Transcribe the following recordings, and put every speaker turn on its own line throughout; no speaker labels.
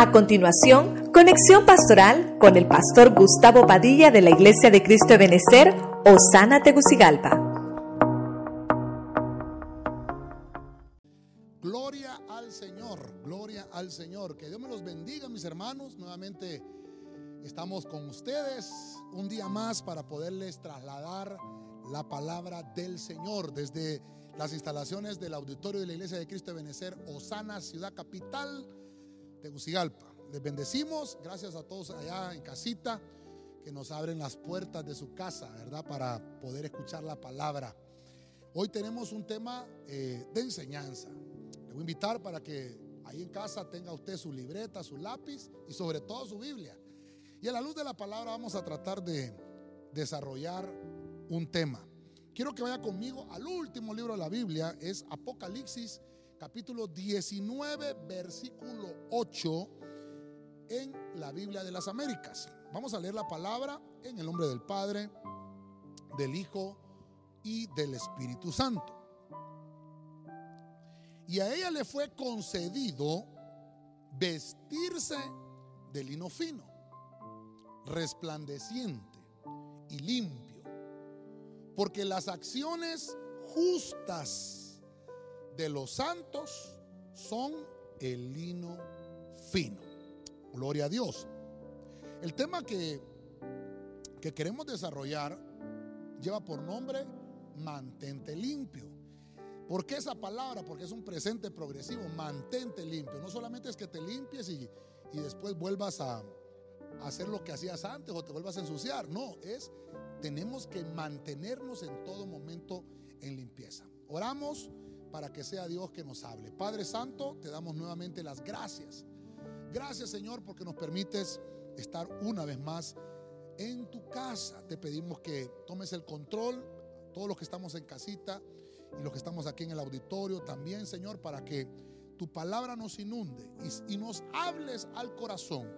A continuación, conexión pastoral con el pastor Gustavo Padilla de la Iglesia de Cristo de Benecer, Osana Tegucigalpa.
Gloria al Señor, gloria al Señor. Que Dios me los bendiga, mis hermanos. Nuevamente estamos con ustedes un día más para poderles trasladar la palabra del Señor desde las instalaciones del auditorio de la Iglesia de Cristo de Benecer, Osana, ciudad capital Tegucigalpa. Les bendecimos, gracias a todos allá en casita que nos abren las puertas de su casa, ¿verdad? Para poder escuchar la palabra. Hoy tenemos un tema eh, de enseñanza. Le voy a invitar para que ahí en casa tenga usted su libreta, su lápiz y sobre todo su Biblia. Y a la luz de la palabra vamos a tratar de desarrollar un tema. Quiero que vaya conmigo al último libro de la Biblia, es Apocalipsis capítulo 19, versículo 8 en la Biblia de las Américas. Vamos a leer la palabra en el nombre del Padre, del Hijo y del Espíritu Santo. Y a ella le fue concedido vestirse de lino fino, resplandeciente y limpio, porque las acciones justas de los santos son el lino fino. Gloria a Dios. El tema que, que queremos desarrollar lleva por nombre mantente limpio. ¿Por qué esa palabra? Porque es un presente progresivo, mantente limpio. No solamente es que te limpies y, y después vuelvas a, hacer lo que hacías antes o te vuelvas a ensuciar. No, es tenemos que mantenernos en todo momento en limpieza. Oramos para que sea Dios que nos hable. Padre Santo, te damos nuevamente las gracias. Gracias Señor porque nos permites estar una vez más en tu casa. Te pedimos que tomes el control, todos los que estamos en casita y los que estamos aquí en el auditorio también, Señor, para que tu palabra nos inunde y, y nos hables al corazón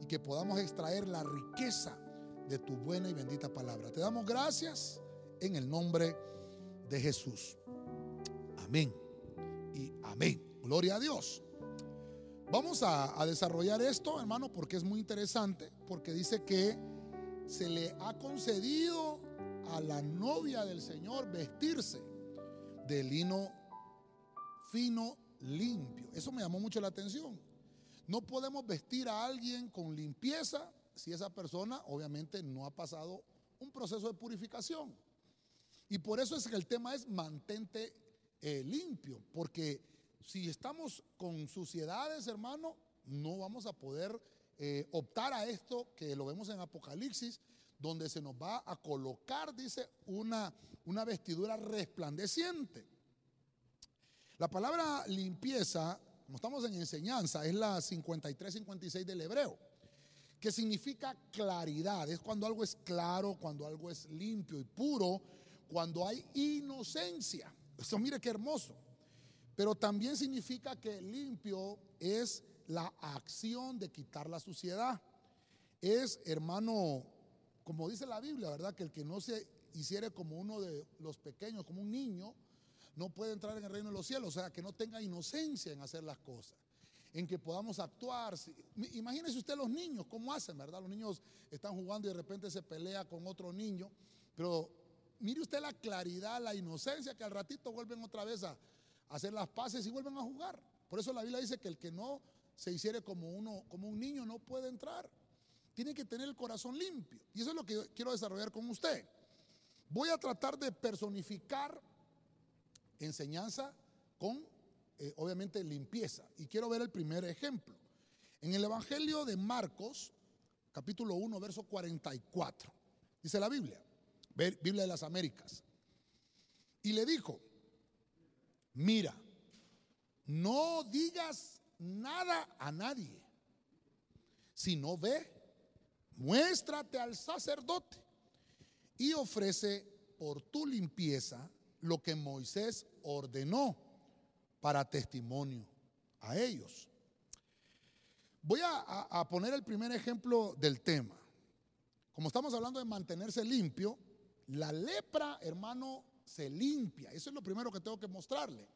y que podamos extraer la riqueza de tu buena y bendita palabra. Te damos gracias en el nombre de Jesús. Amén. Y amén. Gloria a Dios. Vamos a, desarrollar esto, hermano, porque es muy interesante, porque dice que se le ha concedido a la novia del Señor vestirse de lino fino, limpio. Eso me llamó mucho la atención. No podemos vestir a alguien con limpieza si esa persona obviamente no ha pasado un proceso de purificación. Y por eso es que el tema es mantente eh, limpio, porque si estamos con suciedades, hermano, no vamos a poder eh, optar a esto que lo vemos en Apocalipsis, donde se nos va a colocar, dice, una, una vestidura resplandeciente. La palabra limpieza, como estamos en enseñanza, es la 53-56 del hebreo, que significa claridad. Es cuando algo es claro, cuando algo es limpio y puro, cuando hay inocencia. Eso mire qué hermoso. Pero también significa que limpio es la acción de quitar la suciedad. Es, hermano, como dice la Biblia, ¿verdad? Que el que no se hiciere como uno de los pequeños, como un niño, no puede entrar en el reino de los cielos. O sea, que no tenga inocencia en hacer las cosas. En que podamos actuar. Imagínese usted los niños, ¿cómo hacen, verdad? Los niños están jugando y de repente se pelea con otro niño. Pero mire usted la claridad, la inocencia, que al ratito vuelven otra vez a, hacer las paces y vuelven a jugar. Por eso la Biblia dice que el que no se hiciere como uno, como un niño, no puede entrar. Tiene que tener el corazón limpio. Y eso es lo que quiero desarrollar con usted. Voy a tratar de personificar enseñanza con, eh, obviamente, limpieza. Y quiero ver el primer ejemplo. En el Evangelio de Marcos, capítulo 1, verso 44, dice la Biblia. Biblia de las Américas. Y le dijo, mira, no digas nada a nadie. Si no ve, muéstrate al sacerdote y ofrece por tu limpieza lo que Moisés ordenó para testimonio a ellos. Voy a, a, poner el primer ejemplo del tema. Como estamos hablando de mantenerse limpio, la lepra, hermano, se limpia. Eso es lo primero que tengo que mostrarle.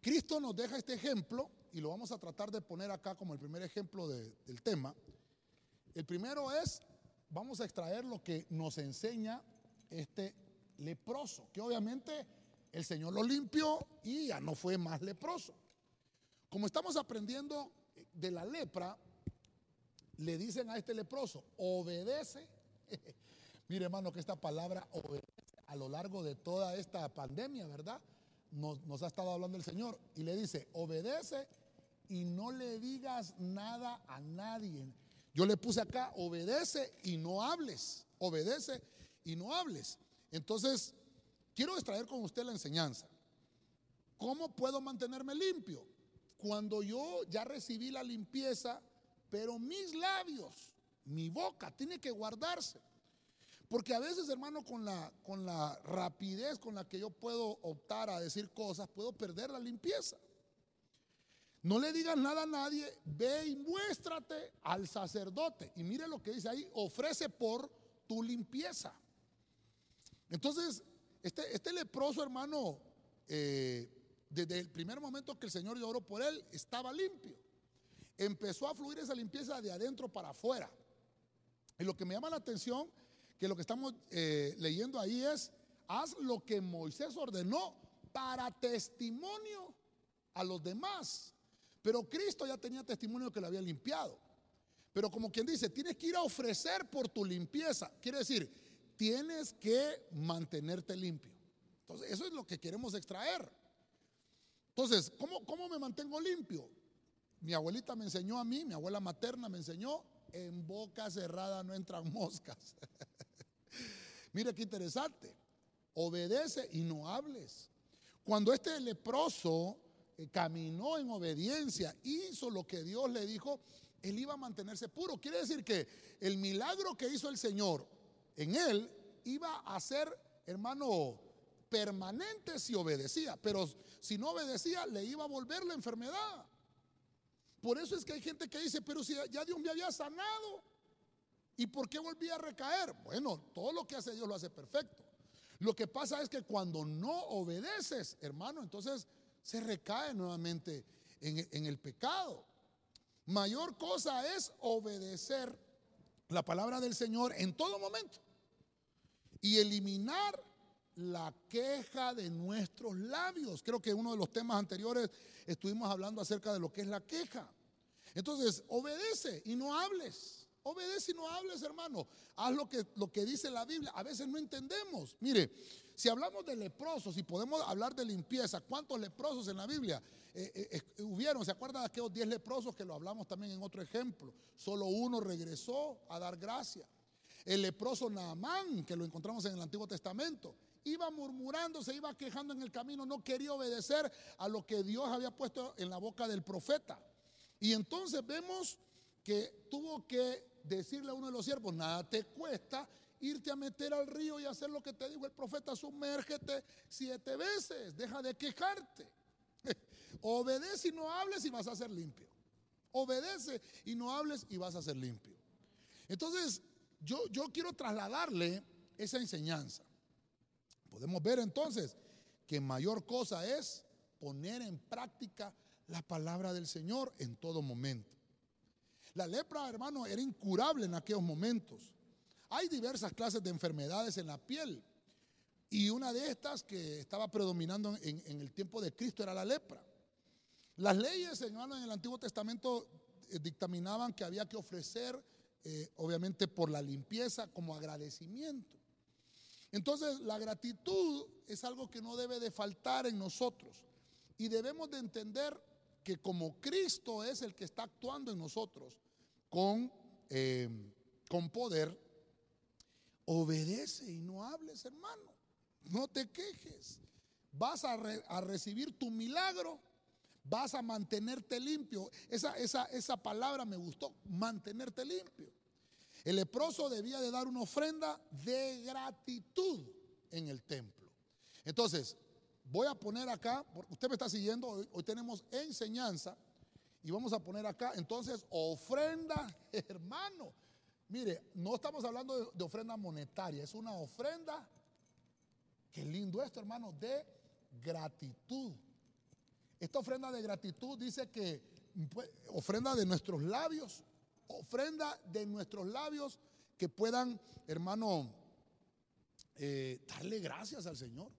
Cristo nos deja este ejemplo y lo vamos a tratar de poner acá como el primer ejemplo del tema. El primero es, vamos a extraer lo que nos enseña este leproso, que obviamente el Señor lo limpió y ya no fue más leproso. Como estamos aprendiendo de la lepra, le dicen a este leproso, obedece. Mire hermano que esta palabra obedece a lo largo de toda esta pandemia, ¿verdad? nos, ha estado hablando el Señor y le dice, obedece y no le digas nada a nadie. Yo le puse acá, obedece y no hables, obedece y no hables. Entonces, quiero extraer con usted la enseñanza. ¿Cómo puedo mantenerme limpio? Cuando yo ya recibí la limpieza, pero mis labios, mi boca, tiene que guardarse. Porque a veces, hermano, con la, con la rapidez con la que yo puedo optar a decir cosas, puedo perder la limpieza. No le digas nada a nadie, ve y muéstrate al sacerdote. Y mire lo que dice ahí, ofrece por tu limpieza. Entonces, este, este leproso, hermano, eh, desde el primer momento que el Señor lloró por él, estaba limpio. Empezó a fluir esa limpieza de adentro para afuera. Y lo que me llama la atención que lo que estamos eh, leyendo ahí es, haz lo que Moisés ordenó para testimonio a los demás. Pero Cristo ya tenía testimonio que lo había limpiado. Pero como quien dice, tienes que ir a ofrecer por tu limpieza. Quiere decir, tienes que mantenerte limpio. Entonces, eso es lo que queremos extraer. Entonces, ¿cómo, cómo me mantengo limpio? Mi abuelita me enseñó a mí, mi abuela materna me enseñó, en boca cerrada no entran moscas. Mire qué interesante. Obedece y no hables. Cuando este leproso eh, caminó en obediencia, hizo lo que Dios le dijo, él iba a mantenerse puro. Quiere decir que el milagro que hizo el Señor en él iba a ser, hermano, permanente si obedecía, pero si no obedecía le iba a volver la enfermedad. Por eso es que hay gente que dice, pero si ya Dios me había sanado, ¿Y por qué volví a recaer? Bueno, todo lo que hace Dios lo hace perfecto. Lo que pasa es que cuando no obedeces, hermano, entonces se recae nuevamente en, en, el pecado. Mayor cosa es obedecer la palabra del Señor en todo momento y eliminar la queja de nuestros labios. Creo que en uno de los temas anteriores estuvimos hablando acerca de lo que es la queja. Entonces, obedece y no hables. Obedece y no hables, hermano. Haz lo que, lo que dice la Biblia. A veces no entendemos. Mire, si hablamos de leprosos y podemos hablar de limpieza, ¿cuántos leprosos en la Biblia eh, eh, hubieron? ¿Se acuerdan de aquellos 10 leprosos que lo hablamos también en otro ejemplo? Solo uno regresó a dar gracia. El leproso Naamán, que lo encontramos en el Antiguo Testamento, iba murmurando, se iba quejando en el camino, no quería obedecer a lo que Dios había puesto en la boca del profeta. Y entonces vemos que tuvo que decirle a uno de los siervos, nada te cuesta irte a meter al río y hacer lo que te dijo el profeta, sumérgete siete veces, deja de quejarte. Obedece y no hables y vas a ser limpio. Obedece y no hables y vas a ser limpio. Entonces, yo, yo quiero trasladarle esa enseñanza. Podemos ver entonces que mayor cosa es poner en práctica la palabra del Señor en todo momento. La lepra, hermano, era incurable en aquellos momentos. Hay diversas clases de enfermedades en la piel. Y una de estas que estaba predominando en, el tiempo de Cristo era la lepra. Las leyes, hermano, en el Antiguo Testamento eh, dictaminaban que había que ofrecer, eh, obviamente, por la limpieza como agradecimiento. Entonces, la gratitud es algo que no debe de faltar en nosotros. Y debemos de entender que como Cristo es el que está actuando en nosotros, con, eh, con poder, obedece y no hables, hermano. No te quejes. Vas a, a recibir tu milagro. Vas a mantenerte limpio. Esa, esa, esa palabra me gustó, mantenerte limpio. El leproso debía de dar una ofrenda de gratitud en el templo. Entonces, voy a poner acá, usted me está siguiendo, hoy tenemos enseñanza y vamos a poner acá, entonces, ofrenda, hermano. Mire, no estamos hablando de, ofrenda monetaria, es una ofrenda, qué lindo esto, hermano, de gratitud. Esta ofrenda de gratitud dice que pues, ofrenda de nuestros labios, ofrenda de nuestros labios que puedan, hermano, eh, darle gracias al Señor.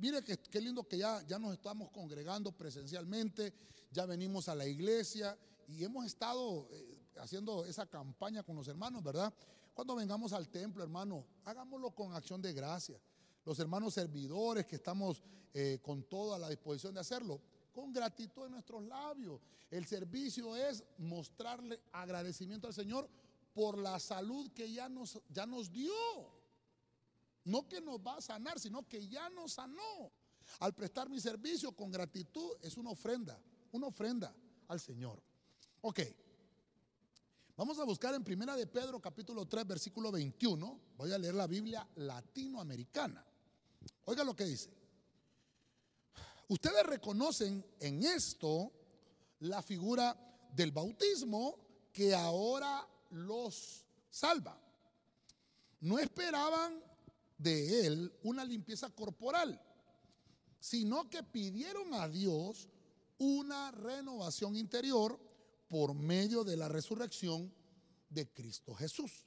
Mire qué lindo que ya, ya nos estamos congregando presencialmente, ya venimos a la iglesia y hemos estado eh, haciendo esa campaña con los hermanos, ¿verdad? Cuando vengamos al templo, hermano, hagámoslo con acción de gracia. Los hermanos servidores que estamos eh, con toda la disposición de hacerlo, con gratitud en nuestros labios. El servicio es mostrarle agradecimiento al Señor por la salud que ya nos, ya nos dio. No que nos va a sanar, sino que ya nos sanó. Al prestar mi servicio con gratitud es una ofrenda, una ofrenda al Señor. Ok. Vamos a buscar en Primera de Pedro capítulo 3 versículo 21. Voy a leer la Biblia latinoamericana. Oiga lo que dice. Ustedes reconocen en esto la figura del bautismo que ahora los salva. No esperaban de él una limpieza corporal, sino que pidieron a Dios una renovación interior por medio de la resurrección de Cristo Jesús.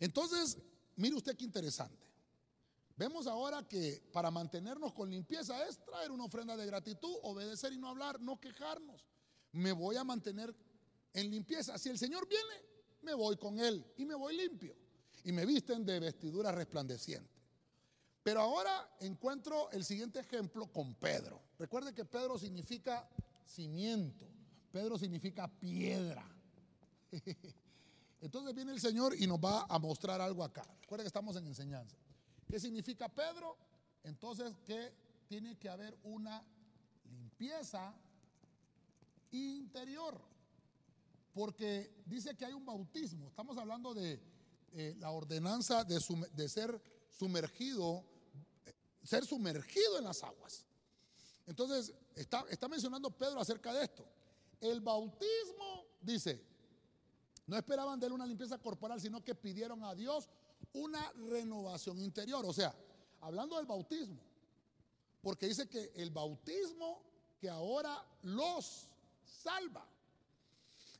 Entonces, mire usted qué interesante. Vemos ahora que para mantenernos con limpieza es traer una ofrenda de gratitud, obedecer y no hablar, no quejarnos. Me voy a mantener en limpieza. Si el Señor viene, me voy con Él y me voy limpio y me visten de vestidura resplandeciente. Pero ahora encuentro el siguiente ejemplo con Pedro. Recuerde que Pedro significa cimiento, Pedro significa piedra. Entonces viene el Señor y nos va a mostrar algo acá. Recuerde que estamos en enseñanza. ¿Qué significa Pedro? Entonces que tiene que haber una limpieza interior. Porque dice que hay un bautismo. Estamos hablando de eh, la ordenanza de, ser sumergido, ser sumergido en las aguas. Entonces, está, mencionando Pedro acerca de esto. El bautismo, dice, no esperaban de él una limpieza corporal, sino que pidieron a Dios una renovación interior. O sea, hablando del bautismo, porque dice que el bautismo que ahora los salva.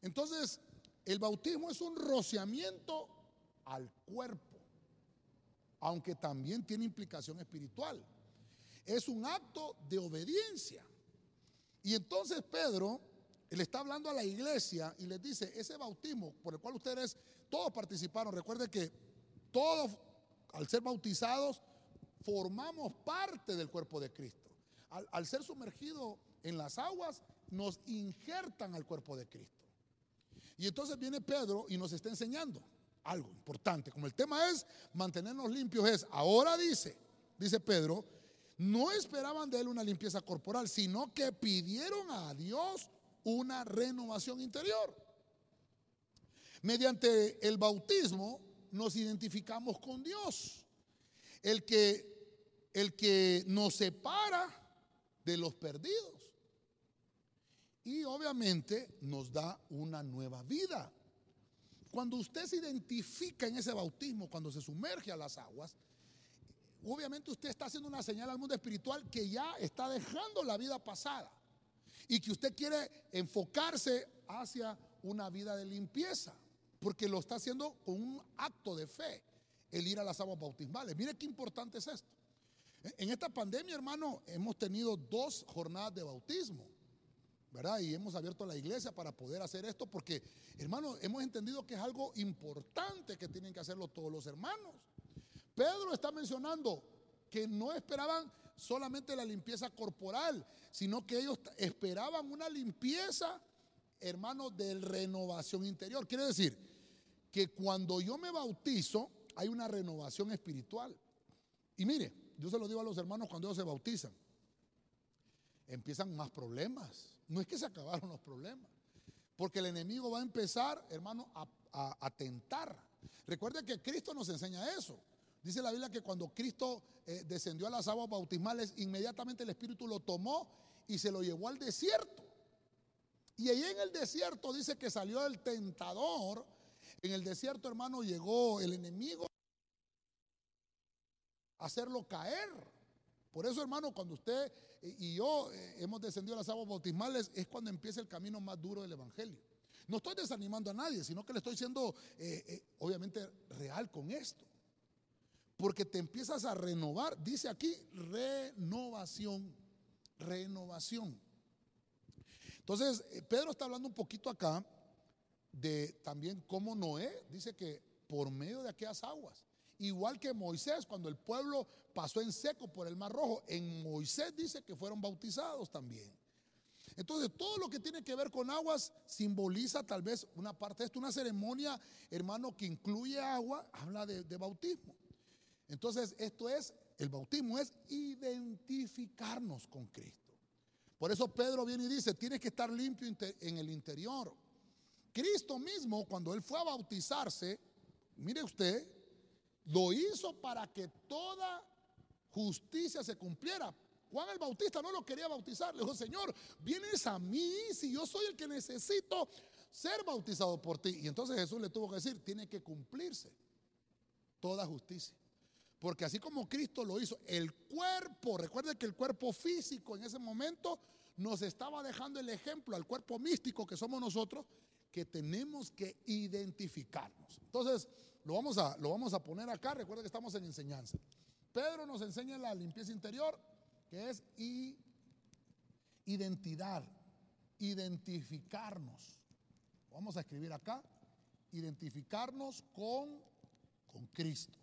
Entonces, el bautismo es un rociamiento al cuerpo, aunque también tiene implicación espiritual. Es un acto de obediencia. Y entonces Pedro le está hablando a la iglesia y les dice, ese bautismo por el cual ustedes todos participaron, recuerden que todos, al ser bautizados, formamos parte del cuerpo de Cristo. Al, ser sumergido en las aguas, nos injertan al cuerpo de Cristo. Y entonces viene Pedro y nos está enseñando algo importante. Como el tema es mantenernos limpios, es ahora dice, dice Pedro, no esperaban de él una limpieza corporal, sino que pidieron a Dios una renovación interior. Mediante el bautismo nos identificamos con Dios, el que, el que nos separa de los perdidos. Y obviamente nos da una nueva vida. Cuando usted se identifica en ese bautismo, cuando se sumerge a las aguas, obviamente usted está haciendo una señal al mundo espiritual que ya está dejando la vida pasada y que usted quiere enfocarse hacia una vida de limpieza, porque lo está haciendo con un acto de fe, el ir a las aguas bautismales. Mire qué importante es esto. En esta pandemia, hermano, hemos tenido dos jornadas de bautismo. ¿Verdad? Y hemos abierto la iglesia para poder hacer esto porque, hermanos, hemos entendido que es algo importante que tienen que hacerlo todos los hermanos. Pedro está mencionando que no esperaban solamente la limpieza corporal, sino que ellos esperaban una limpieza, hermanos, de renovación interior. Quiere decir que cuando yo me bautizo, hay una renovación espiritual. Y mire, yo se lo digo a los hermanos cuando ellos se bautizan, empiezan más problemas no es que se acabaron los problemas, porque el enemigo va a empezar, hermano, a, tentar. Recuerde que Cristo nos enseña eso. Dice la Biblia que cuando Cristo eh, descendió a las aguas bautismales, inmediatamente el Espíritu lo tomó y se lo llevó al desierto. Y ahí en el desierto dice que salió el tentador. En el desierto, hermano, llegó el enemigo a hacerlo caer. Por eso, hermano, cuando usted y yo eh, hemos descendido a las aguas bautismales, es cuando empieza el camino más duro del Evangelio. No estoy desanimando a nadie, sino que le estoy siendo, eh, eh, obviamente, real con esto. Porque te empiezas a renovar, dice aquí, renovación, renovación. Entonces, Pedro está hablando un poquito acá de también cómo Noé dice que por medio de aquellas aguas, igual que Moisés, cuando el pueblo pasó en seco por el Mar Rojo, en Moisés dice que fueron bautizados también. Entonces, todo lo que tiene que ver con aguas simboliza tal vez una parte de esto, una ceremonia, hermano, que incluye agua, habla de, bautismo. Entonces, esto es, el bautismo es identificarnos con Cristo. Por eso Pedro viene y dice, tienes que estar limpio en el interior. Cristo mismo, cuando él fue a bautizarse, mire usted, lo hizo para que toda justicia se cumpliera. Juan el Bautista no lo quería bautizar. Le dijo, Señor, vienes a mí si yo soy el que necesito ser bautizado por ti. Y entonces Jesús le tuvo que decir, tiene que cumplirse toda justicia. Porque así como Cristo lo hizo, el cuerpo, recuerde que el cuerpo físico en ese momento nos estaba dejando el ejemplo al cuerpo místico que somos nosotros, que tenemos que identificarnos. Entonces, lo vamos a, lo vamos a poner acá, recuerda que estamos en enseñanza. Pedro nos enseña la limpieza interior, que es identidad, identificarnos. Vamos a escribir acá, identificarnos con, con Cristo.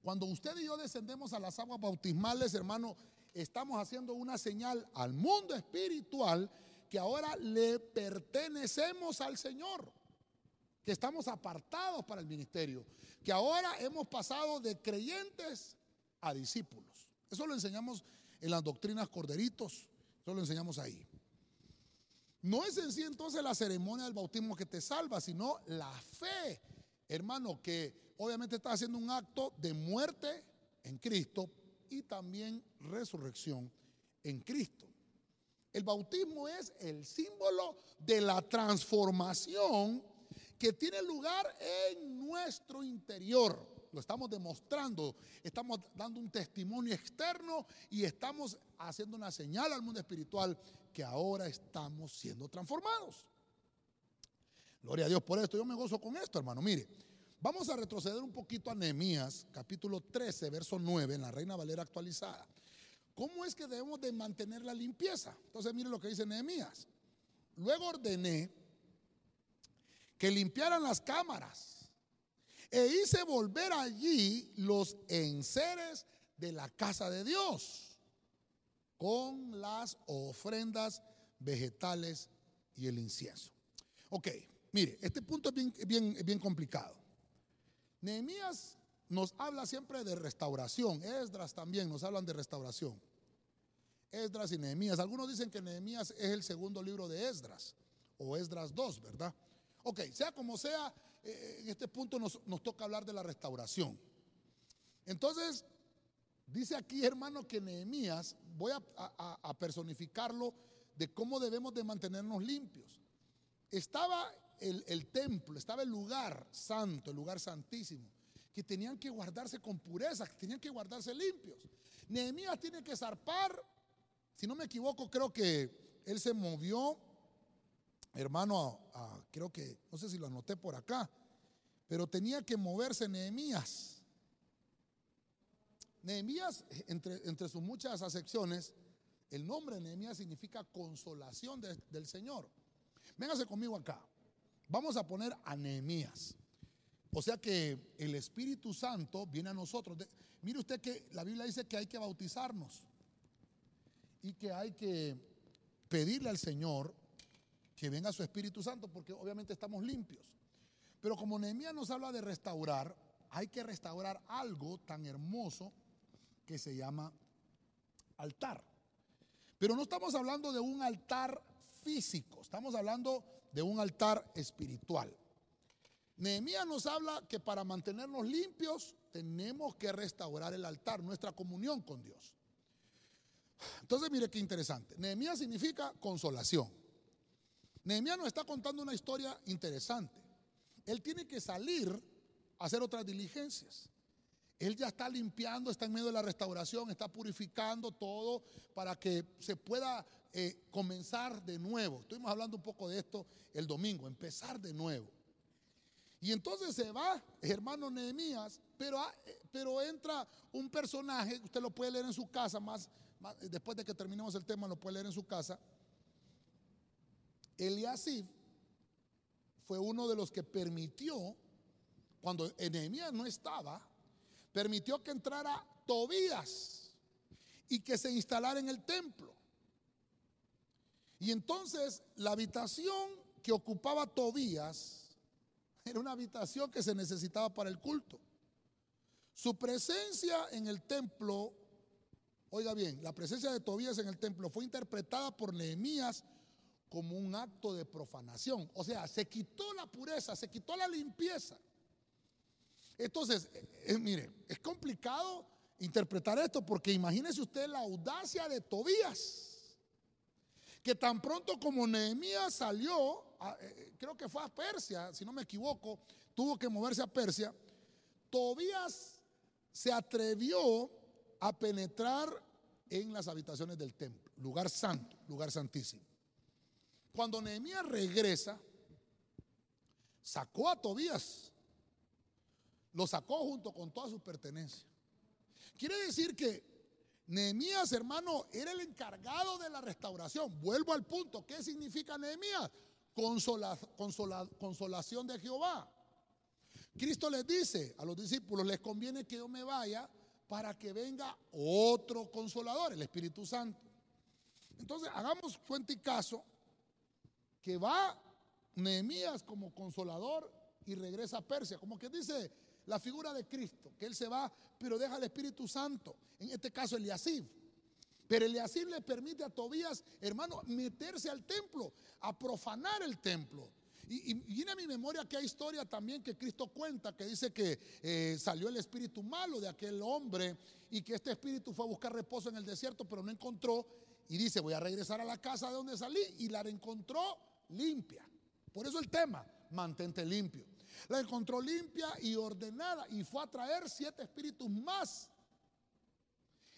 Cuando usted y yo descendemos a las aguas bautismales, hermano, estamos haciendo una señal al mundo espiritual que ahora le pertenecemos al Señor, que estamos apartados para el ministerio, que ahora hemos pasado de creyentes a discípulos. Eso lo enseñamos en las doctrinas corderitos, eso lo enseñamos ahí. No es en sí entonces la ceremonia del bautismo que te salva, sino la fe, hermano, que obviamente está haciendo un acto de muerte en Cristo y también resurrección en Cristo. El bautismo es el símbolo de la transformación que tiene lugar en nuestro interior. Lo estamos demostrando, estamos dando un testimonio externo y estamos haciendo una señal al mundo espiritual que ahora estamos siendo transformados. Gloria a Dios por esto. Yo me gozo con esto, hermano. Mire, vamos a retroceder un poquito a Nehemías, capítulo 13, verso 9, en la Reina Valera actualizada. ¿Cómo es que debemos de mantener la limpieza? Entonces mire lo que dice Nehemías. Luego ordené que limpiaran las cámaras e hice volver allí los enseres de la casa de Dios con las ofrendas vegetales y el incienso. Ok, mire, este punto es bien, bien, complicado. Nehemías nos habla siempre de restauración. Esdras también nos hablan de restauración. Esdras y Nehemías. Algunos dicen que Nehemías es el segundo libro de Esdras o Esdras 2, ¿verdad? Ok, sea como sea, eh, en este punto nos, toca hablar de la restauración. Entonces, dice aquí, hermano, que Nehemías, voy a, personificarlo de cómo debemos de mantenernos limpios. Estaba el, el templo, estaba el lugar santo, el lugar santísimo que tenían que guardarse con pureza, que tenían que guardarse limpios. Nehemías tiene que zarpar, si no me equivoco, creo que él se movió, hermano, creo que, no sé si lo anoté por acá, pero tenía que moverse Nehemías. Nehemías, entre, entre sus muchas acepciones, el nombre Nehemías significa consolación del Señor. Véngase conmigo acá. Vamos a poner a Nehemías. O sea que el Espíritu Santo viene a nosotros. mire usted que la Biblia dice que hay que bautizarnos y que hay que pedirle al Señor que venga su Espíritu Santo porque obviamente estamos limpios. Pero como Nehemías nos habla de restaurar, hay que restaurar algo tan hermoso que se llama altar. Pero no estamos hablando de un altar físico, estamos hablando de un altar espiritual. Nehemías nos habla que para mantenernos limpios tenemos que restaurar el altar, nuestra comunión con Dios. Entonces, mire qué interesante. Nehemías significa consolación. Nehemías nos está contando una historia interesante. Él tiene que salir a hacer otras diligencias. Él ya está limpiando, está en medio de la restauración, está purificando todo para que se pueda eh, comenzar de nuevo. Estuvimos hablando un poco de esto el domingo, empezar de nuevo. Y entonces se va, hermano Nehemías, pero, ah, eh, pero entra un personaje, usted lo puede leer en su casa, más, después de que terminemos el tema, lo puede leer en su casa. Eliasif fue uno de los que permitió, cuando Nehemías no estaba, permitió que entrara Tobías y que se instalara en el templo. Y entonces la habitación que ocupaba Tobías era una habitación que se necesitaba para el culto. Su presencia en el templo, oiga bien, la presencia de Tobías en el templo fue interpretada por Nehemías como un acto de profanación. O sea, se quitó la pureza, se quitó la limpieza. Entonces, eh, eh, mire, es complicado interpretar esto porque imagínese usted la audacia de Tobías, que tan pronto como Nehemías salió, eh, creo que fue a Persia, si no me equivoco, tuvo que moverse a Persia, Tobías se atrevió a penetrar en las habitaciones del templo, lugar santo, lugar santísimo. Cuando Nehemías regresa, sacó a Tobías, lo sacó junto con toda su pertenencia. Quiere decir que Nehemías, hermano, era el encargado de la restauración. Vuelvo al punto. ¿Qué significa Nehemías? consolación de Jehová. Cristo les dice a los discípulos, les conviene que yo me vaya para que venga otro consolador, el Espíritu Santo. Entonces, hagamos cuenta y caso que va Nehemías como consolador y regresa a Persia, como que dice la figura de Cristo, que él se va, pero deja al Espíritu Santo, en este caso Eliasib. Pero Eliasib le permite a Tobías, hermano, meterse al templo, a profanar el templo. Y, viene a mi memoria aquella historia también que Cristo cuenta, que dice que eh, salió el espíritu malo de aquel hombre y que este espíritu fue a buscar reposo en el desierto, pero no encontró. Y dice, voy a regresar a la casa de donde salí y la encontró limpia. Por eso el tema, mantente limpio. La encontró limpia y ordenada y fue a traer siete espíritus más.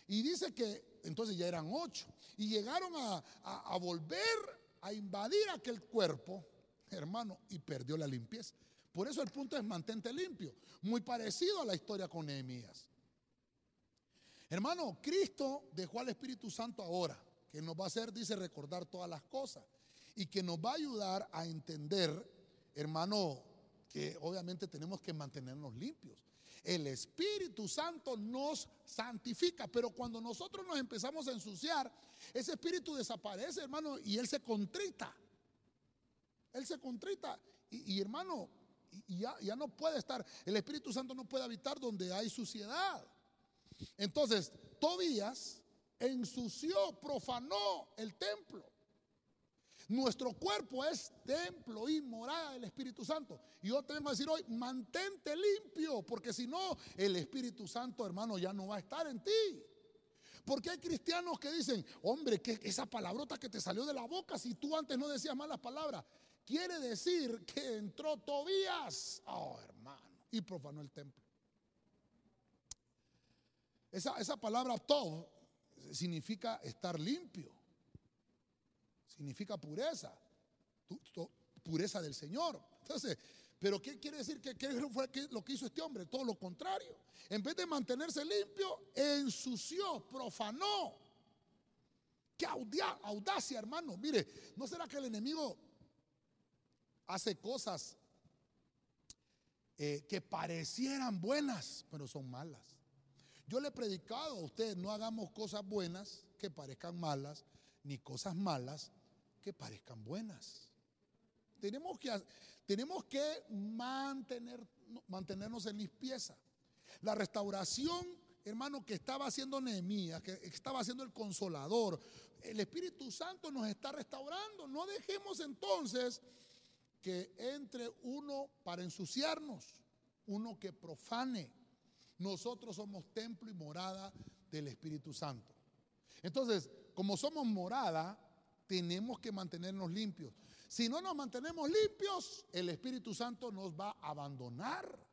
Y dice que entonces ya eran ocho. Y llegaron a, a volver a invadir aquel cuerpo, hermano, y perdió la limpieza. Por eso el punto es mantente limpio. Muy parecido a la historia con Nehemías. Hermano, Cristo dejó al Espíritu Santo ahora, que nos va a hacer, dice, recordar todas las cosas y que nos va a ayudar a entender, hermano, que obviamente tenemos que mantenernos limpios. El Espíritu Santo nos santifica, pero cuando nosotros nos empezamos a ensuciar, ese espíritu desaparece, hermano, y él se contrita. Él se contrita. Y, hermano, ya, ya no puede estar, el Espíritu Santo no puede habitar donde hay suciedad. Entonces, Tobías ensució, profanó el templo. Nuestro cuerpo es templo y morada del Espíritu Santo. Y yo tengo que decir hoy, mantente limpio, porque si no, el Espíritu Santo, hermano, ya no va a estar en ti. Porque hay cristianos que dicen, hombre, que esa palabrota que te salió de la boca, si tú antes no decías malas palabras, quiere decir que entró Tobías, oh hermano, y profanó el templo. Esa, esa palabra Tob significa estar limpio significa pureza, pureza del Señor. Entonces, pero ¿qué quiere decir? ¿Qué, fue lo que hizo este hombre? Todo lo contrario. En vez de mantenerse limpio, ensució, profanó. Qué audacia, hermano. Mire, ¿no será que el enemigo hace cosas eh, que parecieran buenas, pero son malas? Yo le he predicado a ustedes, no hagamos cosas buenas que parezcan malas, ni cosas malas que parezcan buenas. Tenemos que, tenemos que mantener, mantenernos en limpieza. La restauración, hermano, que estaba haciendo Nehemías, que estaba haciendo el consolador, el Espíritu Santo nos está restaurando. No dejemos entonces que entre uno para ensuciarnos, uno que profane. Nosotros somos templo y morada del Espíritu Santo. Entonces, como somos morada, tenemos que mantenernos limpios. Si no nos mantenemos limpios, el Espíritu Santo nos va a abandonar.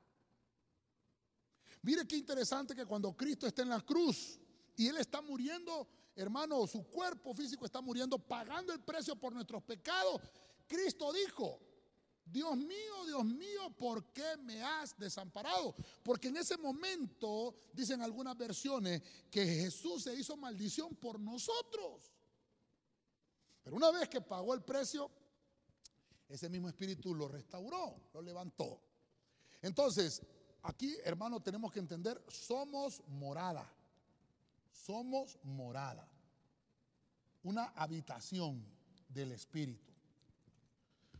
Mire qué interesante que cuando Cristo está en la cruz y Él está muriendo, hermano, su cuerpo físico está muriendo, pagando el precio por nuestros pecados. Cristo dijo, Dios mío, Dios mío, ¿por qué me has desamparado? Porque en ese momento, dicen algunas versiones, que Jesús se hizo maldición por nosotros. Pero una vez que pagó el precio, ese mismo espíritu lo restauró, lo levantó. Entonces, aquí, hermano, tenemos que entender, somos morada. Somos morada. Una habitación del espíritu.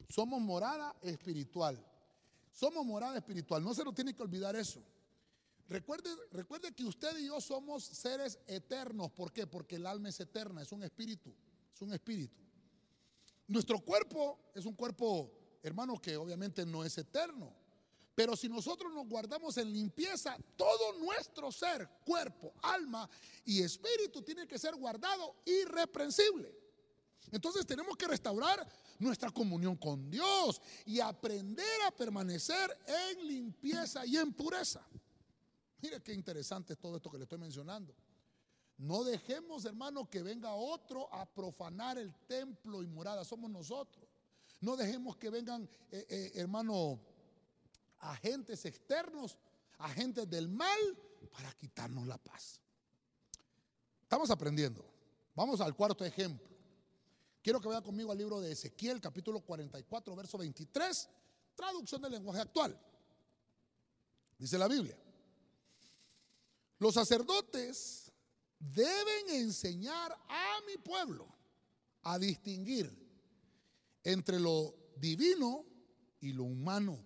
Somos morada espiritual. Somos morada espiritual. No se nos tiene que olvidar eso. Recuerde, recuerde que usted y yo somos seres eternos. ¿Por qué? Porque el alma es eterna, es un espíritu. Es un espíritu. Nuestro cuerpo es un cuerpo, hermano, que obviamente no es eterno. Pero si nosotros nos guardamos en limpieza, todo nuestro ser, cuerpo, alma y espíritu tiene que ser guardado irreprensible. Entonces tenemos que restaurar nuestra comunión con Dios y aprender a permanecer en limpieza y en pureza. Mire qué interesante es todo esto que le estoy mencionando. No dejemos, hermano, que venga otro a profanar el templo y morada. Somos nosotros. No dejemos que vengan, eh, eh, hermano, agentes externos, agentes del mal, para quitarnos la paz. Estamos aprendiendo. Vamos al cuarto ejemplo. Quiero que vaya conmigo al libro de Ezequiel, capítulo 44, verso 23, traducción del lenguaje actual. Dice la Biblia. Los sacerdotes deben enseñar a mi pueblo a distinguir entre lo divino y lo humano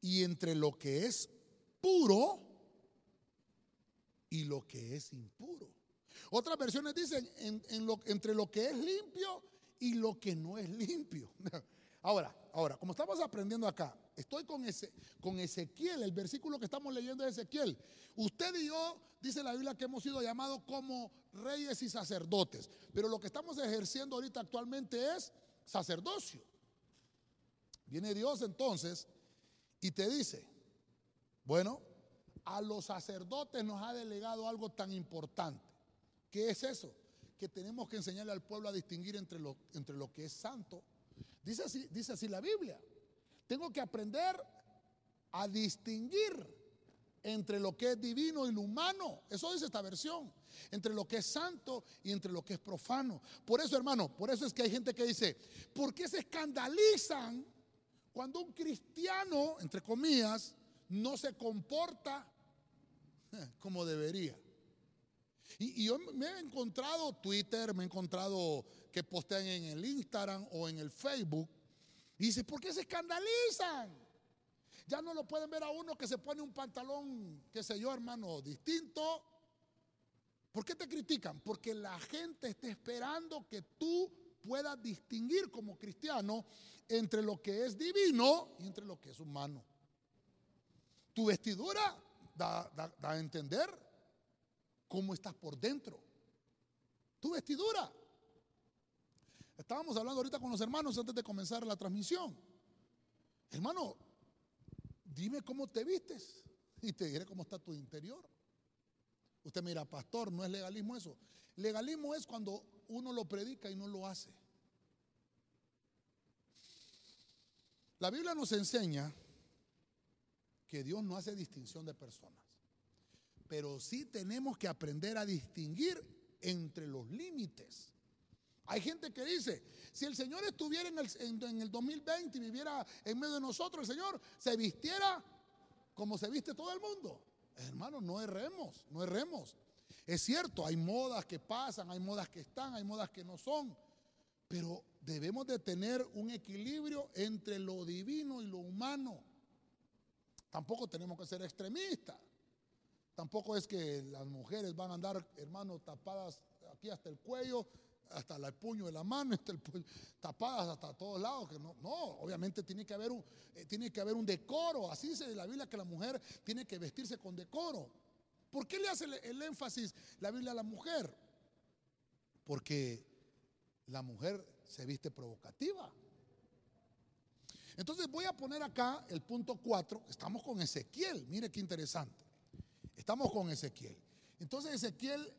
y entre lo que es puro y lo que es impuro. Otras versiones dicen entre lo que es limpio y lo que no es limpio. Ahora, ahora, como estamos aprendiendo acá, estoy con, ese, con Ezequiel, el versículo que estamos leyendo es Ezequiel. Usted y yo, dice la Biblia, que hemos sido llamados como reyes y sacerdotes, pero lo que estamos ejerciendo ahorita actualmente es sacerdocio. Viene Dios entonces y te dice, bueno, a los sacerdotes nos ha delegado algo tan importante. ¿Qué es eso? Que tenemos que enseñarle al pueblo a distinguir entre lo, entre lo que es santo. Dice así, dice así la Biblia. Tengo que aprender a distinguir entre lo que es divino y lo humano. Eso dice esta versión. Entre lo que es santo y entre lo que es profano. Por eso, hermano, por eso es que hay gente que dice, ¿por qué se escandalizan cuando un cristiano, entre comillas, no se comporta como debería. Y, yo me he encontrado Twitter, me he encontrado que postean en el Instagram o en el Facebook. Y dice, ¿por qué se escandalizan? Ya no lo pueden ver a uno que se pone un pantalón, qué sé yo, hermano, distinto. ¿Por qué te critican? Porque la gente está esperando que tú puedas distinguir como cristiano entre lo que es divino y entre lo que es humano. Tu vestidura da, a entender cómo estás por dentro. Tu vestidura. Estábamos hablando ahorita con los hermanos antes de comenzar la transmisión. Hermano, dime cómo te vistes y te diré cómo está tu interior. Usted mira, pastor, no es legalismo eso. Legalismo es cuando uno lo predica y no lo hace. La Biblia nos enseña que Dios no hace distinción de personas, pero sí tenemos que aprender a distinguir entre los límites. Hay gente que dice, si el Señor estuviera en el, 2020 y viviera en medio de nosotros, el Señor se vistiera como se viste todo el mundo. Hermano, no erremos, no erremos. Es cierto, hay modas que pasan, hay modas que están, hay modas que no son, pero debemos de tener un equilibrio entre lo divino y lo humano. Tampoco tenemos que ser extremistas. Tampoco es que las mujeres van a andar, hermano, tapadas aquí hasta el cuello, hasta el puño de la mano, tapadas hasta todos lados. Que no, no, obviamente tiene que, haber un, eh, tiene que haber un decoro. Así dice la Biblia que la mujer tiene que vestirse con decoro. ¿Por qué le hace el énfasis la Biblia a la mujer? Porque la mujer se viste provocativa. Entonces voy a poner acá el punto 4. Estamos con Ezequiel. Mire qué interesante. Estamos con Ezequiel. Entonces Ezequiel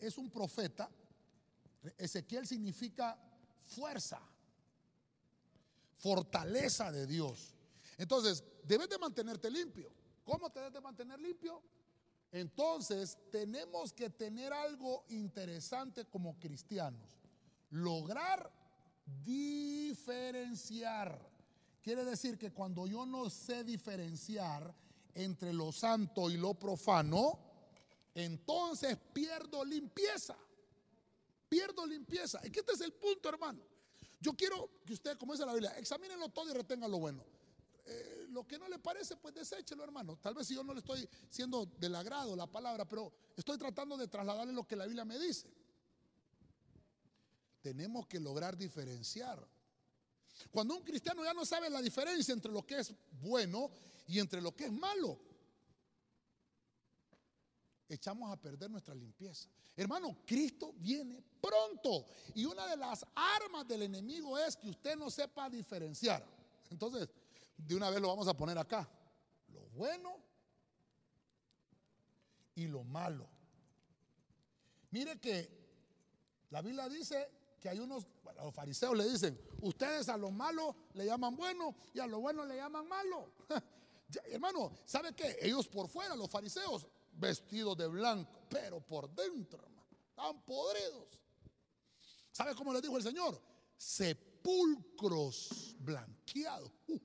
es un profeta. Ezequiel significa fuerza, fortaleza de Dios. Entonces, debes de mantenerte limpio. ¿Cómo te debes de mantener limpio? Entonces, tenemos que tener algo interesante como cristianos. Lograr diferenciar. Quiere decir que cuando yo no sé diferenciar entre lo santo y lo profano, entonces pierdo limpieza. Pierdo limpieza. Es que este es el punto, hermano. Yo quiero que usted, como dice la Biblia, examínenlo todo y retenga lo bueno. Eh, lo que no le parece, pues deséchelo, hermano. Tal vez si yo no le estoy siendo del agrado la palabra, pero estoy tratando de trasladarle lo que la Biblia me dice. Tenemos que lograr diferenciar. Cuando un cristiano ya no sabe la diferencia entre lo que es bueno y entre lo que es malo, echamos a perder nuestra limpieza. Hermano, Cristo viene pronto. Y una de las armas del enemigo es que usted no sepa diferenciar. Entonces, de una vez lo vamos a poner acá. Lo bueno y lo malo. Mire que la Biblia dice que hay unos, los fariseos le dicen, ustedes a lo malo le llaman bueno y a lo bueno le llaman malo. hermano, ¿sabe qué? Ellos por fuera, los fariseos, vestidos de blanco, pero por dentro, hermano, podridos. ¿Sabe cómo les dijo el Señor? Sepulcros blanqueados. Uh,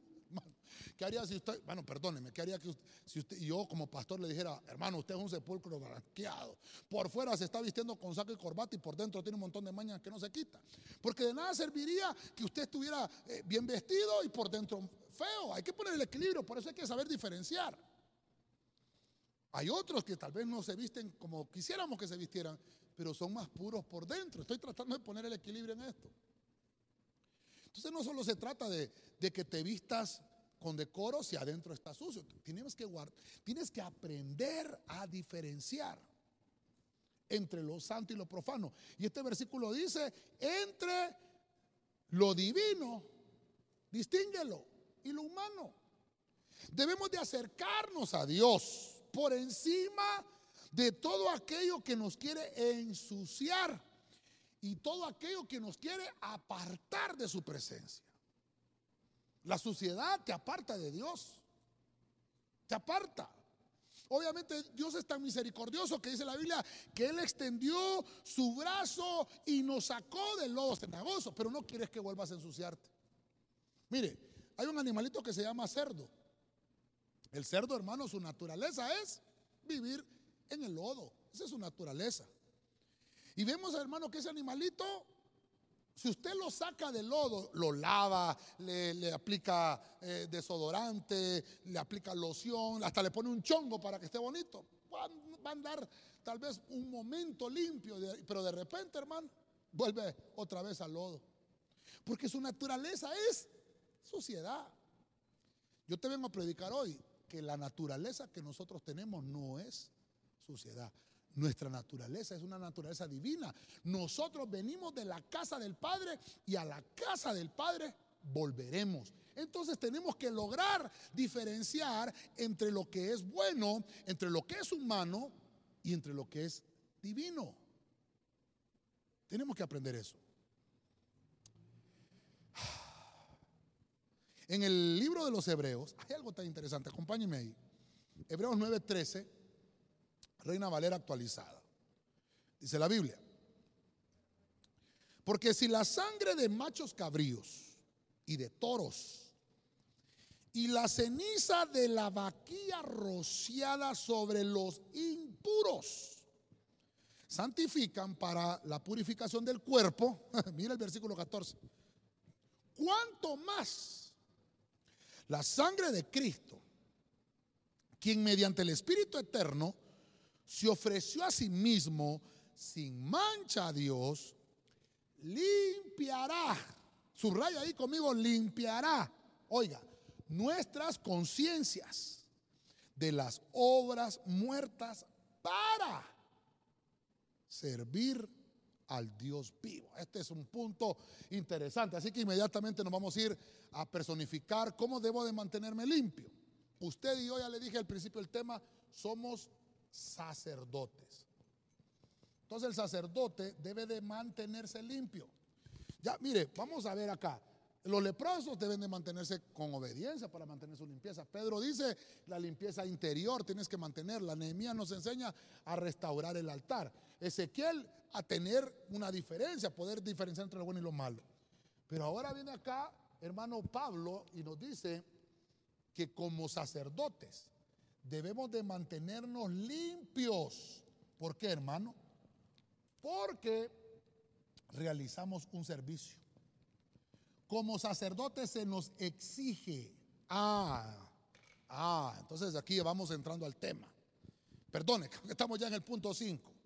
¿Qué haría si usted, bueno, perdóneme, qué haría que si usted, yo como pastor le dijera, hermano, usted es un sepulcro blanqueado? Por fuera se está vistiendo con saco y corbata y por dentro tiene un montón de mañas que no se quita. Porque de nada serviría que usted estuviera eh, bien vestido y por dentro feo. Hay que poner el equilibrio, por eso hay que saber diferenciar. Hay otros que tal vez no se visten como quisiéramos que se vistieran, pero son más puros por dentro. Estoy tratando de poner el equilibrio en esto. Entonces no solo se trata de, que te vistas con decoro si adentro está sucio. Tienes que, guardar, tienes que aprender a diferenciar entre lo santo y lo profano. Y este versículo dice, entre lo divino, distínguelo, y lo humano. Debemos de acercarnos a Dios por encima de todo aquello que nos quiere ensuciar y todo aquello que nos quiere apartar de su presencia. La suciedad te aparta de Dios. Te aparta. Obviamente Dios es tan misericordioso que dice la Biblia que Él extendió su brazo y nos sacó del lodo cenagoso, pero no quieres que vuelvas a ensuciarte. Mire, hay un animalito que se llama cerdo. El cerdo, hermano, su naturaleza es vivir en el lodo. Esa es su naturaleza. Y vemos, hermano, que ese animalito si usted lo saca del lodo, lo lava, le, aplica eh, desodorante, le aplica loción, hasta le pone un chongo para que esté bonito, va, a andar tal vez un momento limpio, pero de repente, hermano, vuelve otra vez al lodo. Porque su naturaleza es suciedad. Yo te vengo a predicar hoy que la naturaleza que nosotros tenemos no es suciedad. Nuestra naturaleza es una naturaleza divina. Nosotros venimos de la casa del Padre y a la casa del Padre volveremos. Entonces tenemos que lograr diferenciar entre lo que es bueno, entre lo que es humano y entre lo que es divino. Tenemos que aprender eso. En el libro de los Hebreos hay algo tan interesante, acompáñenme ahí. Hebreos 9:13 Reina Valera actualizada. Dice la Biblia. Porque si la sangre de machos cabríos y de toros y la ceniza de la vaquilla rociada sobre los impuros santifican para la purificación del cuerpo, mira el versículo 14, ¿cuánto más la sangre de Cristo, quien mediante el Espíritu Eterno se ofreció a sí mismo sin mancha a Dios, limpiará, subraya ahí conmigo, limpiará, oiga, nuestras conciencias de las obras muertas para servir al Dios vivo. Este es un punto interesante. Así que inmediatamente nos vamos a ir a personificar cómo debo de mantenerme limpio. Usted y yo ya le dije al principio del tema, somos sacerdotes. Entonces el sacerdote debe de mantenerse limpio. Ya, mire, vamos a ver acá. Los leprosos deben de mantenerse con obediencia para mantener su limpieza. Pedro dice la limpieza interior tienes que mantenerla. Nehemías nos enseña a restaurar el altar. Ezequiel a tener una diferencia, poder diferenciar entre lo bueno y lo malo. Pero ahora viene acá, hermano Pablo, y nos dice que como sacerdotes debemos de mantenernos limpios. ¿Por qué, hermano? Porque realizamos un servicio. Como sacerdotes se nos exige. Ah, ah, entonces aquí vamos entrando al tema. Perdone, estamos ya en el punto 5.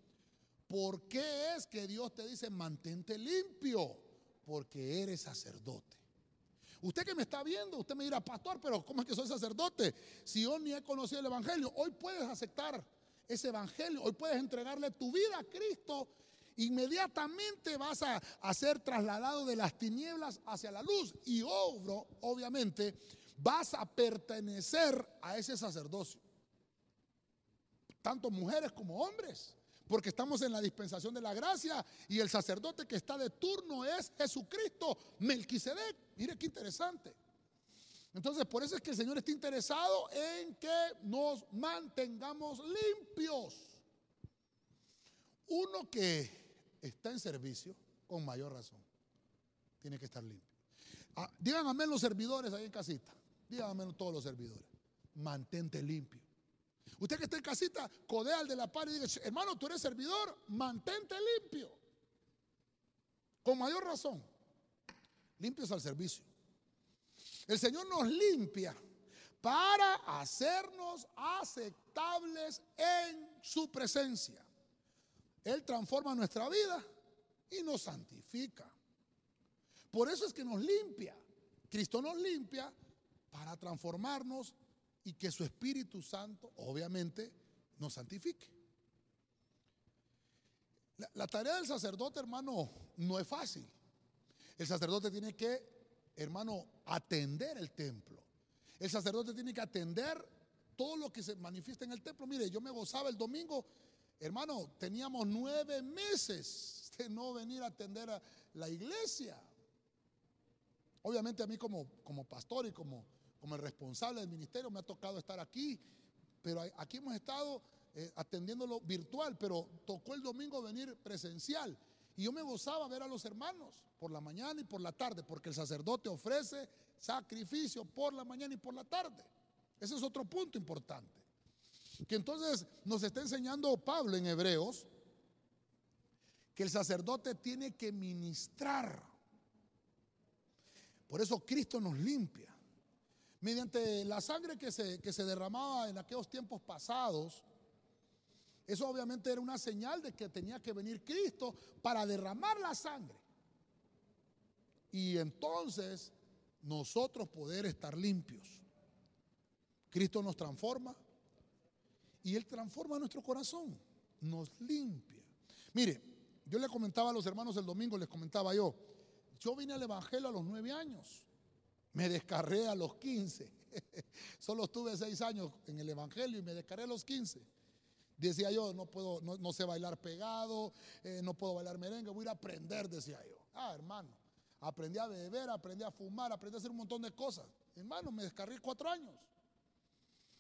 ¿Por qué es que Dios te dice mantente limpio? Porque eres sacerdote. Usted que me está viendo, usted me dirá, pastor, pero ¿cómo es que soy sacerdote? Si yo ni he conocido el Evangelio, hoy puedes aceptar ese Evangelio, hoy puedes entregarle tu vida a Cristo inmediatamente vas a, ser trasladado de las tinieblas hacia la luz y obro, obviamente, vas a pertenecer a ese sacerdocio. Tanto mujeres como hombres, porque estamos en la dispensación de la gracia y el sacerdote que está de turno es Jesucristo, Melquisedec. Mire qué interesante. Entonces, por eso es que el Señor está interesado en que nos mantengamos limpios. Uno que está en servicio, con mayor razón, tiene que estar limpio. Ah, digan amén los servidores ahí en casita. Digan amén todos los servidores. Mantente limpio. Usted que está en casita, codea al de la par y diga, hermano, tú eres servidor, mantente limpio. Con mayor razón. Limpios al servicio. El Señor nos limpia para hacernos aceptables en su presencia. Él transforma nuestra vida y nos santifica. Por eso es que nos limpia. Cristo nos limpia para transformarnos y que su Espíritu Santo, obviamente, nos santifique. La, tarea del sacerdote, hermano, no es fácil. El sacerdote tiene que, hermano, atender el templo. El sacerdote tiene que atender todo lo que se manifiesta en el templo. Mire, yo me gozaba el domingo Hermano, teníamos nueve meses de no venir a atender a la iglesia. Obviamente a mí como, como pastor y como, como el responsable del ministerio me ha tocado estar aquí, pero aquí hemos estado eh, atendiéndolo virtual, pero tocó el domingo venir presencial. Y yo me gozaba ver a los hermanos por la mañana y por la tarde, porque el sacerdote ofrece sacrificio por la mañana y por la tarde. Ese es otro punto importante que entonces nos está enseñando Pablo en Hebreos que el sacerdote tiene que ministrar. Por eso Cristo nos limpia. Mediante la sangre que se, que se derramaba en aquellos tiempos pasados, eso obviamente era una señal de que tenía que venir Cristo para derramar la sangre. Y entonces nosotros poder estar limpios. Cristo nos transforma, y Él transforma nuestro corazón, nos limpia. Mire, yo le comentaba a los hermanos el domingo, les comentaba yo, yo vine al Evangelio a los nueve años, me descarré a los quince, solo estuve seis años en el Evangelio y me descarré a los quince. Decía yo, no puedo, no, sé bailar pegado, eh, no puedo bailar merengue, voy a ir a aprender, decía yo. Ah, hermano, aprendí a beber, aprendí a fumar, aprendí a hacer un montón de cosas. Hermano, me descarré cuatro años.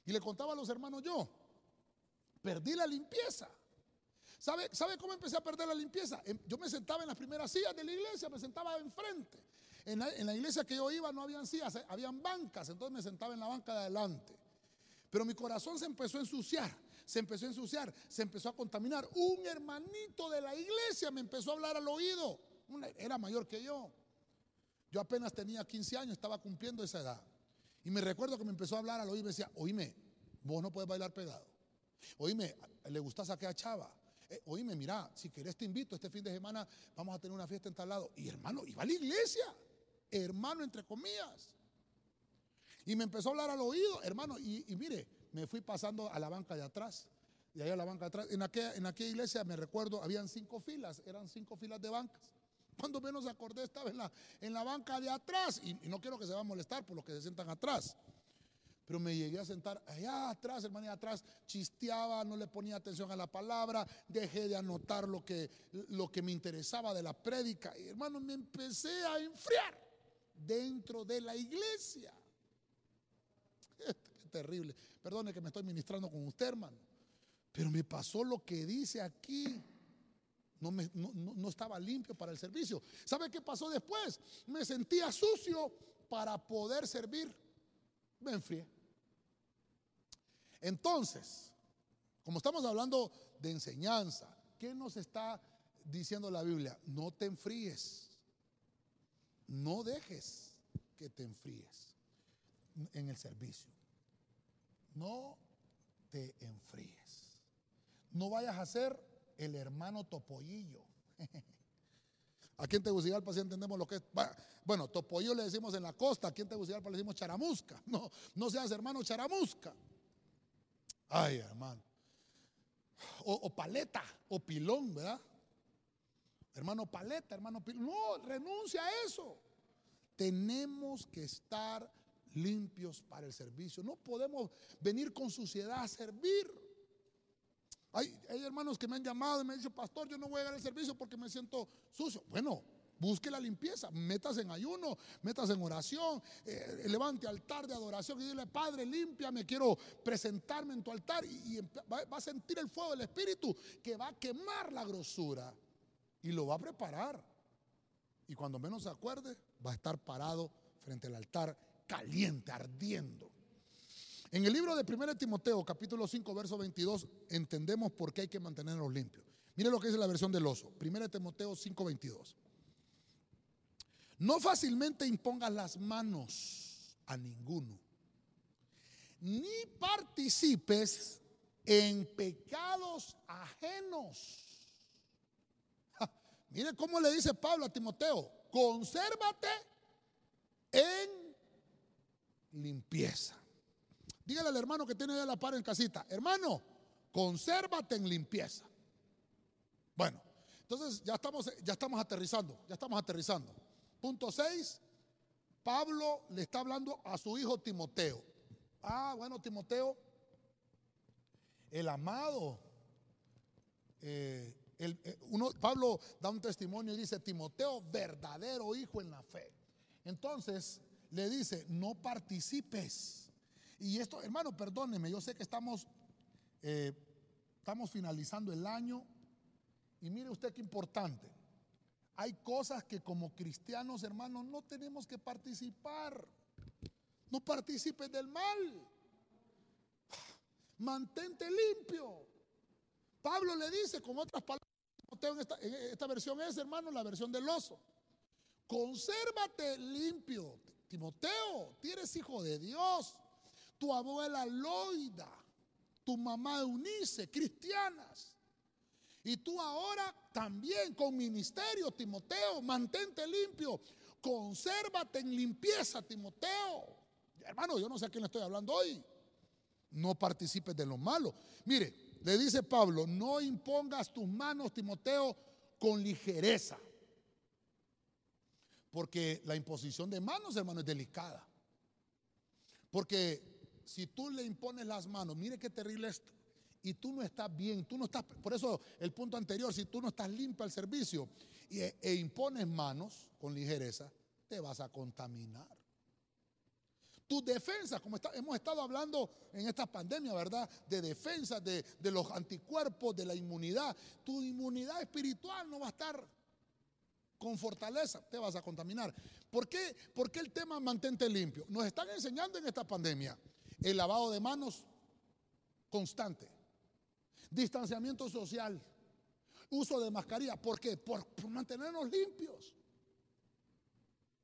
Y le contaba a los hermanos yo, Perdí la limpieza. ¿Sabe, ¿Sabe cómo empecé a perder la limpieza? Em, yo me sentaba en las primeras sillas de la iglesia, me sentaba enfrente. En la, iglesia que yo iba no habían sillas, eh, habían bancas, entonces me sentaba en la banca de adelante. Pero mi corazón se empezó a ensuciar, se empezó a ensuciar, se empezó a contaminar. Un hermanito de la iglesia me empezó a hablar al oído, era mayor que yo. Yo apenas tenía 15 años, estaba cumpliendo esa edad. Y me recuerdo que me empezó a hablar al oído y me decía, oíme, vos no puedes bailar pegado. Oíme, le gusta saquear chava. Eh, oíme, mira, si querés te invito, este fin de semana vamos a tener una fiesta en tal lado. Y hermano, iba a la iglesia, hermano, entre comillas. Y me empezó a hablar al oído, hermano, y, mire, me fui pasando a la banca de atrás. Y ahí a la banca atrás. En aquella, en aquella iglesia, me recuerdo, habían cinco filas, eran cinco filas de bancas. Cuando menos acordé, estaba en la, banca de atrás. Y, y no quiero que se va a molestar por los que se sientan atrás. Pero me llegué a sentar allá atrás, hermano, allá atrás, chisteaba, no le ponía atención a la palabra, dejé de anotar lo que, lo que me interesaba de la prédica. Y hermano, me empecé a enfriar dentro de la iglesia. Qué terrible. Perdone que me estoy ministrando con usted, hermano. Pero me pasó lo que dice aquí. No, me, no, no, estaba limpio para el servicio. ¿Sabe qué pasó después? Me sentía sucio para poder servir. Me enfrié. Entonces, como estamos hablando de enseñanza, ¿qué nos está diciendo la Biblia? No te enfríes. No dejes que te enfríes en el servicio. No te enfríes. No vayas a ser el hermano topollillo. Aquí en Tegucigalpa sí entendemos lo que es. Bueno, topollillo le decimos en la costa, aquí en Tegucigalpa le decimos charamusca. No, no seas hermano charamusca. Ay, hermano. O, o, paleta, o pilón, ¿verdad? Hermano paleta, hermano. No, renuncia a eso. Tenemos que estar limpios para el servicio. No podemos venir con suciedad a servir. Hay, hay, hermanos que me han llamado y me han dicho, pastor, yo no voy a ir al servicio porque me siento sucio. Bueno, busque la limpieza, metas en ayuno, metas en oración, eh, levante altar de adoración y dile, Padre, me quiero presentarme en tu altar y, y va, va a sentir el fuego del Espíritu que va a quemar la grosura y lo va a preparar. Y cuando menos se acuerde, va a estar parado frente al altar caliente, ardiendo. En el libro de 1 Timoteo, capítulo 5, verso 22, entendemos por qué hay que mantenernos limpios. Mire lo que dice la versión del oso. 1 Timoteo 5, 22. No fácilmente impongas las manos a ninguno, ni participes en pecados ajenos. Mire cómo le dice Pablo a Timoteo, consérvate en limpieza. Dígale al hermano que tiene ya la par en casita, hermano, consérvate en limpieza. Bueno, entonces ya estamos, ya estamos aterrizando, ya estamos aterrizando. Punto 6, Pablo le está hablando a su hijo Timoteo. Ah, bueno, Timoteo, el amado, eh, eh, Pablo da un testimonio y dice, Timoteo, verdadero hijo en la fe. Entonces, le dice, no participes. Y esto, hermano, perdóneme, yo sé que estamos, eh, estamos finalizando el año y mire usted qué importante. Hay cosas que como cristianos, hermanos, no tenemos que participar. No participes del mal. Mantente limpio. Pablo le dice con otras palabras, esta, en esta versión es, hermano, la versión del oso. Consérvate limpio, Timoteo, tú eres hijo de Dios. Tu abuela Loida, tu mamá Eunice, cristianas. Y tú ahora también con ministerio, Timoteo, mantente limpio. Consérvate en limpieza, Timoteo. Hermano, yo no sé a quién le estoy hablando hoy. No participes de lo malo. Mire, le dice Pablo, no impongas tus manos, Timoteo, con ligereza. Porque la imposición de manos, hermano, es delicada. Porque si tú le impones las manos, mire qué terrible esto, y tú no estás bien, tú no estás, por eso el punto anterior, si tú no estás limpio al servicio e, e impones manos con ligereza, te vas a contaminar. Tu defensa, como hemos estado hablando en esta pandemia, ¿verdad? De defensa de, los anticuerpos, de la inmunidad. Tu inmunidad espiritual no va a estar con fortaleza, te vas a contaminar. ¿Por qué? Porque el tema mantente limpio. Nos están enseñando en esta pandemia el lavado de manos constante, distanciamiento social, uso de mascarilla. ¿Por qué? Por, por mantenernos limpios.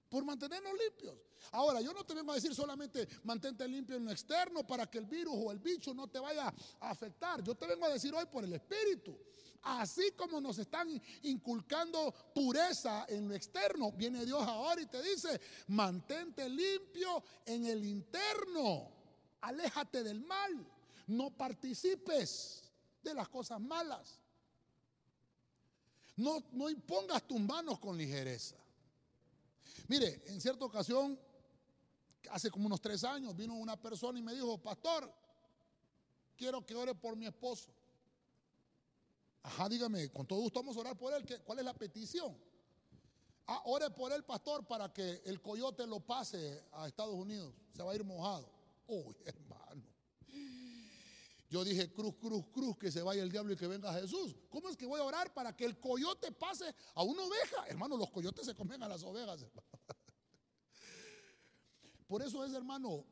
Por mantenernos limpios. Ahora, yo no te vengo a decir solamente mantente limpio en lo externo para que el virus o el bicho no te vaya a afectar. Yo te vengo a decir hoy por el Espíritu. Así como nos están inculcando pureza en lo externo, viene Dios ahora y te dice, mantente limpio en el interno, aléjate del mal, no participes de las cosas malas. No, no impongas tus manos con ligereza. Mire, en cierta ocasión, hace como unos tres años, vino una persona y me dijo, pastor, quiero que ore por mi esposo. Ajá, dígame, con todo gusto vamos a orar por él. ¿Cuál es la petición? Ah, ore por él, pastor, para que el coyote lo pase a Estados Unidos. Se va a ir mojado. Uy, hermano. Yo dije, cruz, cruz, cruz, que se vaya el diablo y que venga Jesús. ¿Cómo es que voy a orar para que el coyote pase a una oveja? Hermano, los coyotes se comen a las ovejas. Por eso es, hermano,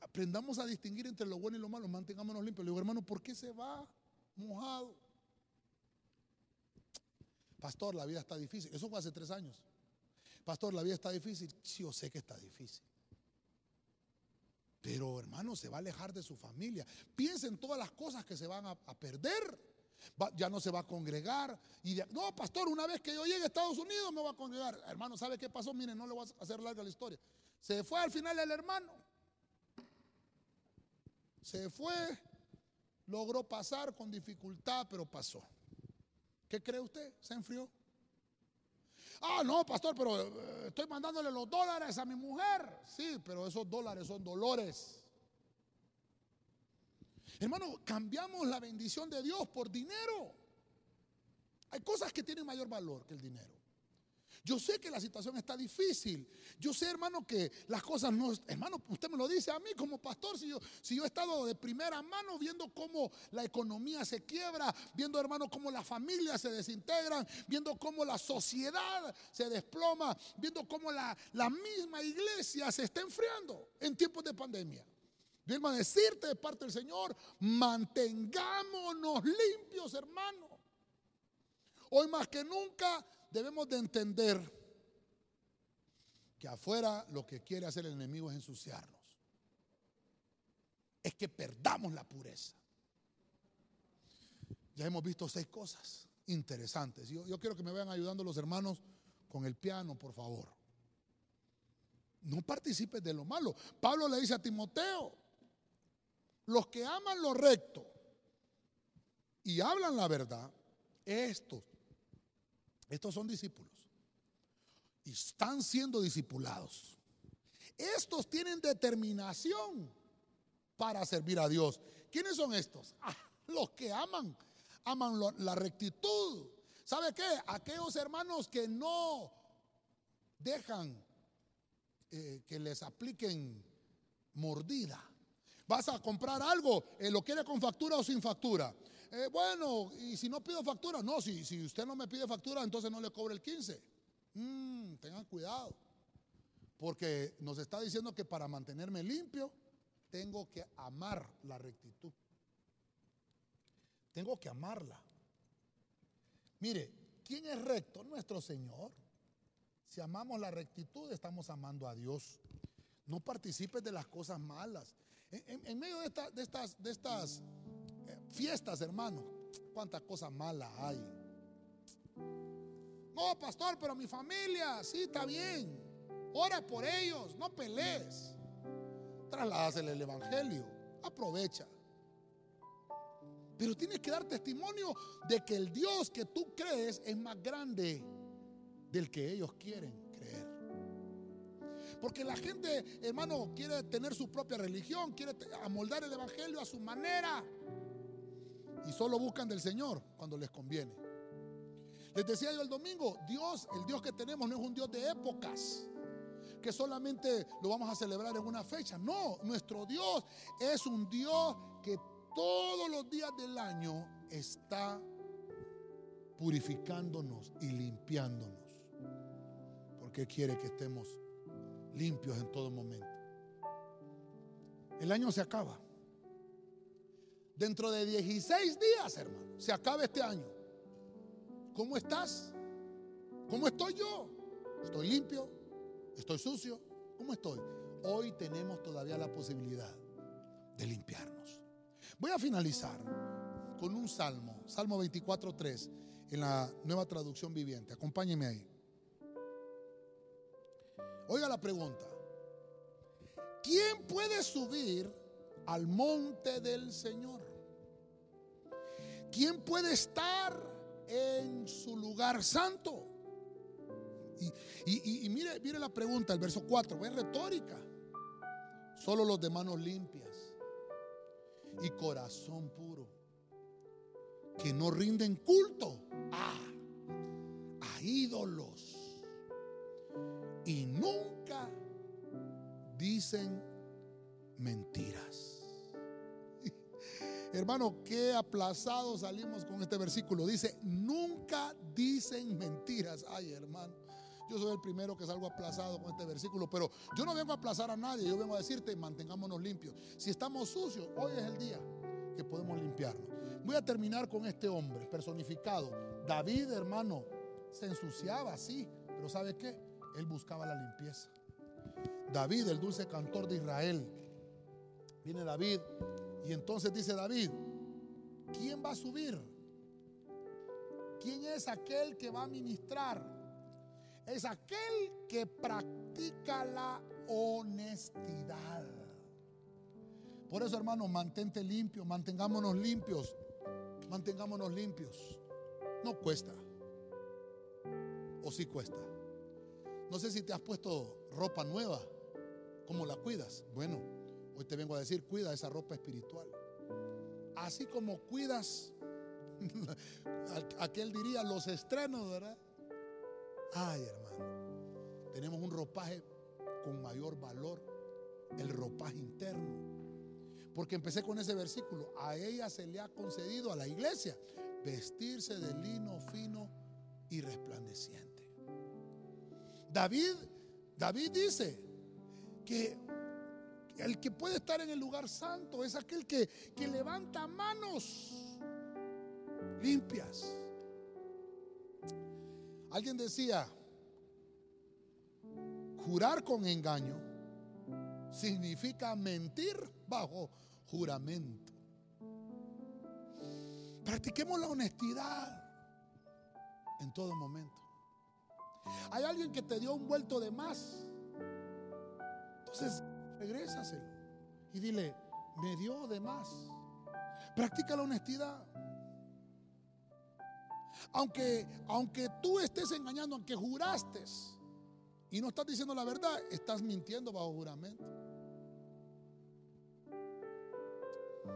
aprendamos a distinguir entre lo bueno y lo malo, mantengámonos limpios. Le digo, hermano, ¿por qué se va mojado? Pastor, la vida está difícil. Eso fue hace tres años. Pastor, la vida está difícil. Sí, yo sé que está difícil. Pero hermano, se va a alejar de su familia. Piensa en todas las cosas que se van a, perder. ya no se va a congregar. Y no, pastor, una vez que yo llegue a Estados Unidos me voy a congregar. Hermano, ¿sabe qué pasó? Miren, no le voy a hacer larga la historia. Se fue al final el hermano. Se fue, logró pasar con dificultad, pero pasó. ¿Qué cree usted? ¿Se enfrió? Ah, no, pastor, pero eh, estoy mandándole los dólares a mi mujer. Sí, pero esos dólares son dolores. Hermano, cambiamos la bendición de Dios por dinero. Hay cosas que tienen mayor valor que el dinero. Yo sé que la situación está difícil. Yo sé, hermano, que las cosas no... Hermano, usted me lo dice a mí como pastor, si yo, si yo he estado de primera mano viendo cómo la economía se quiebra, viendo, hermano, cómo las familias se desintegran, viendo cómo la sociedad se desploma, viendo cómo la, la misma iglesia se está enfriando en tiempos de pandemia. Vengo a decirte de parte del Señor, mantengámonos limpios, hermano. Hoy más que nunca debemos de entender que afuera lo que quiere hacer el enemigo es ensuciarnos. Es que perdamos la pureza. Ya hemos visto seis cosas interesantes. Yo, yo quiero que me vayan ayudando los hermanos con el piano, por favor. No participes de lo malo. Pablo le dice a Timoteo, los que aman lo recto y hablan la verdad, estos estos son discípulos. Y están siendo discipulados. Estos tienen determinación para servir a Dios. ¿Quiénes son estos? Ah, los que aman, aman la rectitud. ¿Sabe qué? Aquellos hermanos que no dejan eh, que les apliquen mordida. Vas a comprar algo, eh, lo quiere con factura o sin factura. Eh, bueno, y si no pido factura, no, si, usted no me pide factura, entonces no le cobre el 15. Mm, tengan cuidado, porque nos está diciendo que para mantenerme limpio, tengo que amar la rectitud. Tengo que amarla. Mire, ¿quién es recto? Nuestro Señor. Si amamos la rectitud, estamos amando a Dios. No participes de las cosas malas. En, medio de, de, estas, de estas fiestas, hermano. Cuántas cosas malas hay. No, pastor, pero mi familia, sí, está bien. Ora por ellos, no pelees. Trasládasele el evangelio. Aprovecha. Pero tienes que dar testimonio de que el Dios que tú crees es más grande del que ellos quieren creer. Porque la gente, hermano, quiere tener su propia religión, quiere amoldar el evangelio a su manera y solo buscan del Señor cuando les conviene. Les decía yo el domingo, Dios, el Dios que tenemos no es un Dios de épocas, que solamente lo vamos a celebrar en una fecha. No, nuestro Dios es un Dios que todos los días del año está purificándonos y limpiándonos. Porque quiere que estemos limpios en todo momento. El año se acaba. Dentro de 16 días, hermano, se acaba este año. ¿Cómo estás? ¿Cómo estoy yo? ¿Estoy limpio? ¿Estoy sucio? ¿Cómo estoy? Hoy tenemos todavía la posibilidad de limpiarnos. Voy a finalizar con un salmo, Salmo 24.3, en la nueva traducción viviente. Acompáñeme ahí. Oiga la pregunta. ¿Quién puede subir al monte del Señor? ¿Quién puede estar en su lugar santo? Y, mire, la pregunta, el verso 4, es retórica. Solo los de manos limpias y corazón puro, que no rinden culto a, a ídolos y nunca dicen mentiras. Hermano, qué aplazado salimos con este versículo. Dice, nunca dicen mentiras. Ay, hermano. Yo soy el primero que salgo aplazado con este versículo, pero yo no vengo a aplazar a nadie, yo vengo a decirte, mantengámonos limpios. Si estamos sucios, hoy es el día que podemos limpiarnos. Voy a terminar con este hombre personificado. David, hermano, se ensuciaba, sí, pero ¿sabe qué? Él buscaba la limpieza. David, el dulce cantor de Israel. Viene David y entonces dice David, ¿quién va a subir? ¿Quién es aquel que va a ministrar? es aquel que practica la honestidad. Por eso, hermano, mantente limpio, mantengámonos limpios, mantengámonos limpios. No cuesta. O sí cuesta. No sé si te has puesto ropa nueva, ¿cómo la cuidas? Bueno, hoy te vengo a decir, cuida esa ropa espiritual. Así como cuidas, aquel diría, los estrenos, ¿verdad? Ay, hermano, tenemos un ropaje con mayor valor, el ropaje interno. Porque empecé con ese versículo, a ella se le ha concedido a la iglesia vestirse de lino fino y resplandeciente. David, David dice que el que puede estar en el lugar santo es aquel que, que levanta manos limpias Alguien decía, jurar con engaño significa mentir bajo juramento. Practiquemos la honestidad en todo momento. Hay alguien que te dio un vuelto de más. Entonces, regrésaselo y dile, me dio de más. Practica la honestidad. Aunque, aunque tú estés engañando, aunque juraste y no estás diciendo la verdad, estás mintiendo bajo juramento.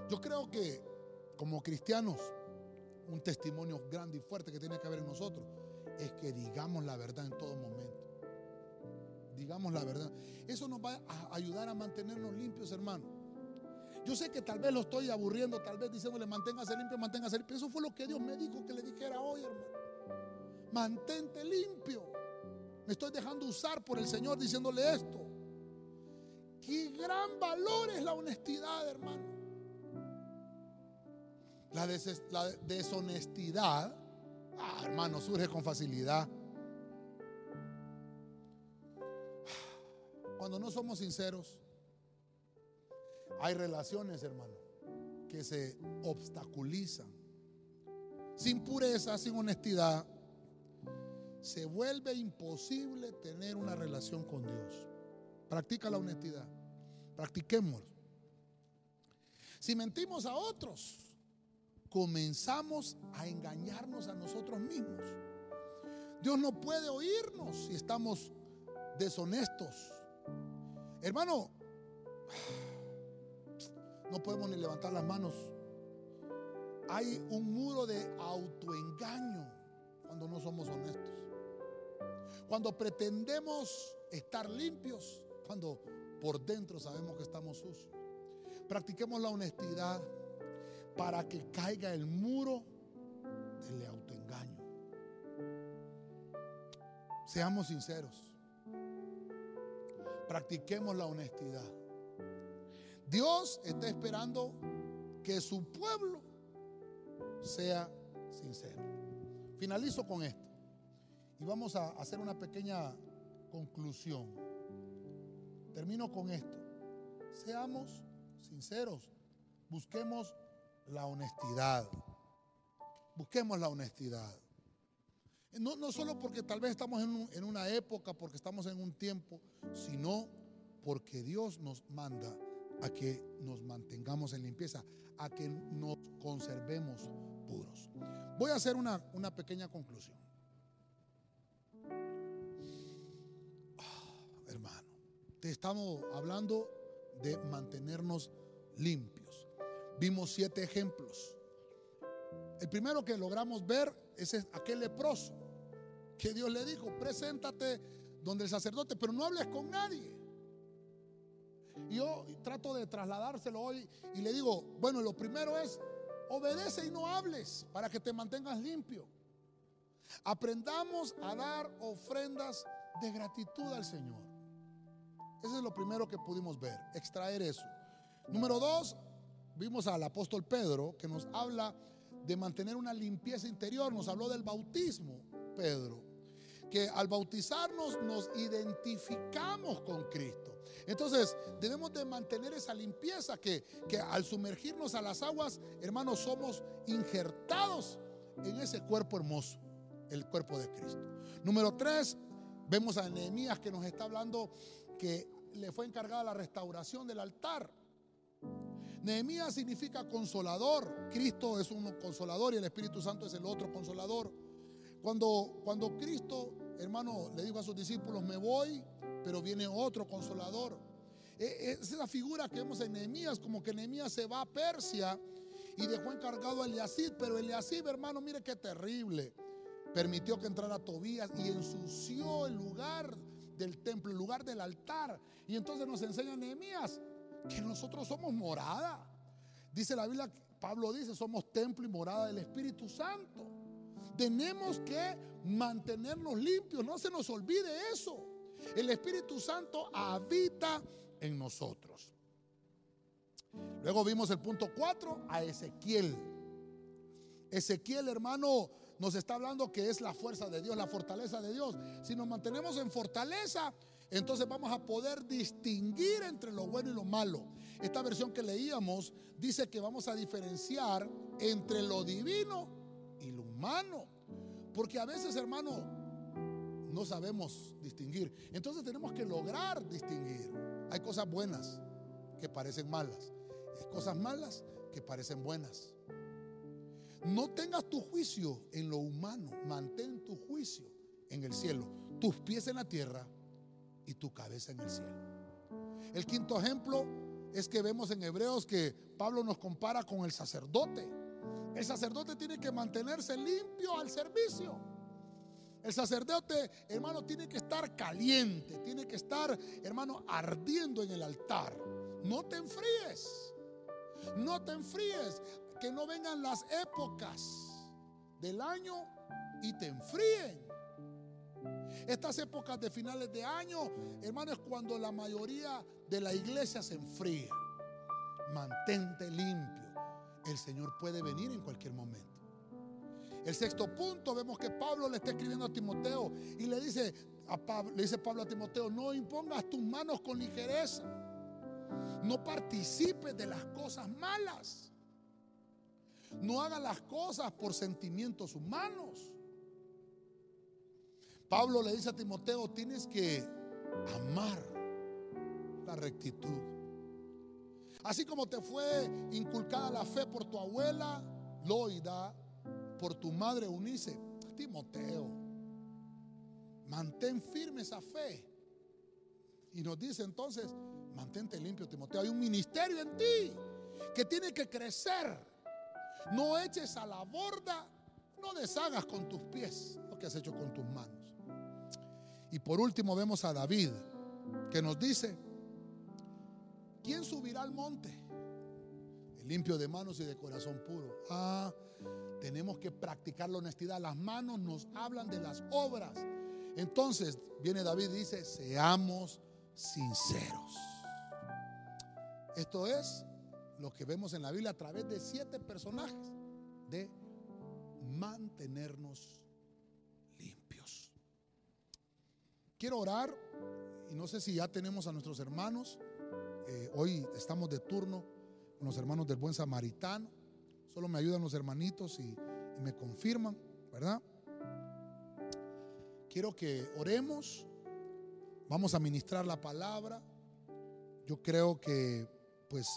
Yo creo que como cristianos, un testimonio grande y fuerte que tiene que haber en nosotros es que digamos la verdad en todo momento. Digamos la verdad. Eso nos va a ayudar a mantenernos limpios, hermano. Yo sé que tal vez lo estoy aburriendo, tal vez diciéndole manténgase limpio, manténgase limpio. Eso fue lo que Dios me dijo que le dijera hoy, hermano. Mantente limpio. Me estoy dejando usar por el Señor diciéndole esto. Qué gran valor es la honestidad, hermano. La, la deshonestidad, ah, hermano, surge con facilidad. Cuando no somos sinceros, hay relaciones, hermano, que se obstaculizan. Sin pureza, sin honestidad, se vuelve imposible tener una relación con Dios. Practica la honestidad. Practiquemos. Si mentimos a otros, comenzamos a engañarnos a nosotros mismos. Dios no puede oírnos si estamos deshonestos. Hermano, no podemos ni levantar las manos. Hay un muro de autoengaño cuando no somos honestos. Cuando pretendemos estar limpios, cuando por dentro sabemos que estamos sucios. Practiquemos la honestidad para que caiga el muro del autoengaño. Seamos sinceros. Practiquemos la honestidad. Dios está esperando que su pueblo sea sincero. Finalizo con esto. Y vamos a hacer una pequeña conclusión. Termino con esto. Seamos sinceros. Busquemos la honestidad. Busquemos la honestidad. No, no solo porque tal vez estamos en, una época, porque estamos en un tiempo, sino porque Dios nos manda a que nos mantengamos en limpieza, a que nos conservemos puros. Voy a hacer una, una pequeña conclusión. Ah, hermano, te estamos hablando de mantenernos limpios. Vimos siete ejemplos. El primero que logramos ver es aquel leproso que Dios le dijo, preséntate donde el sacerdote, pero no hables con nadie. Yo trato de trasladárselo hoy y le digo, bueno, lo primero es, obedece y no hables para que te mantengas limpio. Aprendamos a dar ofrendas de gratitud al Señor. Ese es lo primero que pudimos ver, extraer eso. Número dos, vimos al apóstol Pedro que nos habla de mantener una limpieza interior. Nos habló del bautismo, Pedro. Que al bautizarnos nos identificamos con Cristo. Entonces debemos de mantener esa limpieza que, que al sumergirnos a las aguas, hermanos, somos injertados en ese cuerpo hermoso, el cuerpo de Cristo. Número tres, vemos a Nehemías que nos está hablando que le fue encargada la restauración del altar. Nehemías significa consolador. Cristo es un consolador y el Espíritu Santo es el otro consolador. Cuando, cuando Cristo, hermano, le dijo a sus discípulos, me voy, pero viene otro consolador. E, e, es la figura que vemos en Nehemías, como que Nehemías se va a Persia y dejó encargado a Eliasib, pero Eliasib, hermano, mire qué terrible. Permitió que entrara Tobías y ensució el lugar del templo, el lugar del altar. Y entonces nos enseña Nehemías que nosotros somos morada. Dice la Biblia, Pablo dice, somos templo y morada del Espíritu Santo. Tenemos que mantenernos limpios, no se nos olvide eso. El Espíritu Santo habita en nosotros. Luego vimos el punto 4 a Ezequiel. Ezequiel, hermano, nos está hablando que es la fuerza de Dios, la fortaleza de Dios. Si nos mantenemos en fortaleza, entonces vamos a poder distinguir entre lo bueno y lo malo. Esta versión que leíamos dice que vamos a diferenciar entre lo divino y lo humano. Porque a veces, hermano, no sabemos distinguir. Entonces tenemos que lograr distinguir. Hay cosas buenas que parecen malas. Hay cosas malas que parecen buenas. No tengas tu juicio en lo humano, mantén tu juicio en el cielo, tus pies en la tierra y tu cabeza en el cielo. El quinto ejemplo es que vemos en Hebreos que Pablo nos compara con el sacerdote. El sacerdote tiene que mantenerse limpio al servicio. El sacerdote, hermano, tiene que estar caliente, tiene que estar, hermano, ardiendo en el altar. No te enfríes. No te enfríes que no vengan las épocas del año y te enfríen. Estas épocas de finales de año, hermano, es cuando la mayoría de la iglesia se enfría. Mantente limpio. El Señor puede venir en cualquier momento. El sexto punto, vemos que Pablo le está escribiendo a Timoteo y le dice a Pablo, le dice Pablo a Timoteo, no impongas tus manos con ligereza. No participes de las cosas malas. No haga las cosas por sentimientos humanos. Pablo le dice a Timoteo, tienes que amar la rectitud. Así como te fue inculcada la fe por tu abuela Loida, por tu madre Unice, Timoteo, mantén firme esa fe. Y nos dice entonces, mantente limpio, Timoteo. Hay un ministerio en ti que tiene que crecer. No eches a la borda, no deshagas con tus pies lo que has hecho con tus manos. Y por último vemos a David, que nos dice, ¿quién subirá al monte? El limpio de manos y de corazón puro. Ah, tenemos que practicar la honestidad. Las manos nos hablan de las obras. Entonces viene David y dice, seamos sinceros. Esto es lo que vemos en la Biblia a través de siete personajes de mantenernos limpios. Quiero orar y no sé si ya tenemos a nuestros hermanos. Eh, hoy estamos de turno con los hermanos del buen samaritano. Solo me ayudan los hermanitos y, y me confirman, ¿verdad? Quiero que oremos. Vamos a ministrar la palabra. Yo creo que pues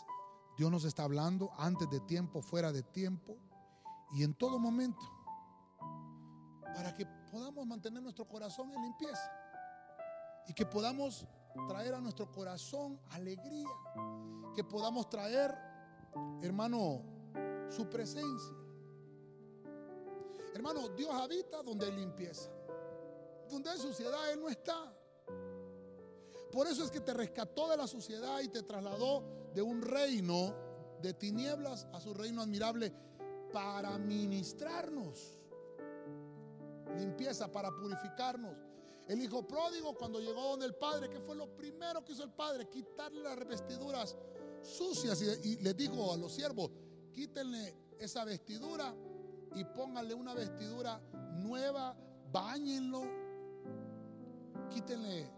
Dios nos está hablando antes de tiempo, fuera de tiempo. y en todo momento para que podamos mantener nuestro corazón en limpieza y que podamos traer a nuestro corazón alegría, que podamos traer, hermano, su presencia. Hermano, Dios habita donde hay limpieza. Donde hay suciedad, Él no está. Por eso es que te rescató de la suciedad y te trasladó de un reino de tinieblas a su reino admirable para ministrarnos. Limpieza, para purificarnos. El hijo pródigo cuando llegó donde el padre, ¿qué fue lo primero que hizo el padre? Quitarle las vestiduras sucias y, y le dijo a los siervos, quítenle esa vestidura y pónganle una vestidura nueva, bañenlo, quítenle,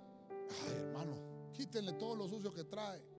ay hermano, quítenle todo lo sucio que trae.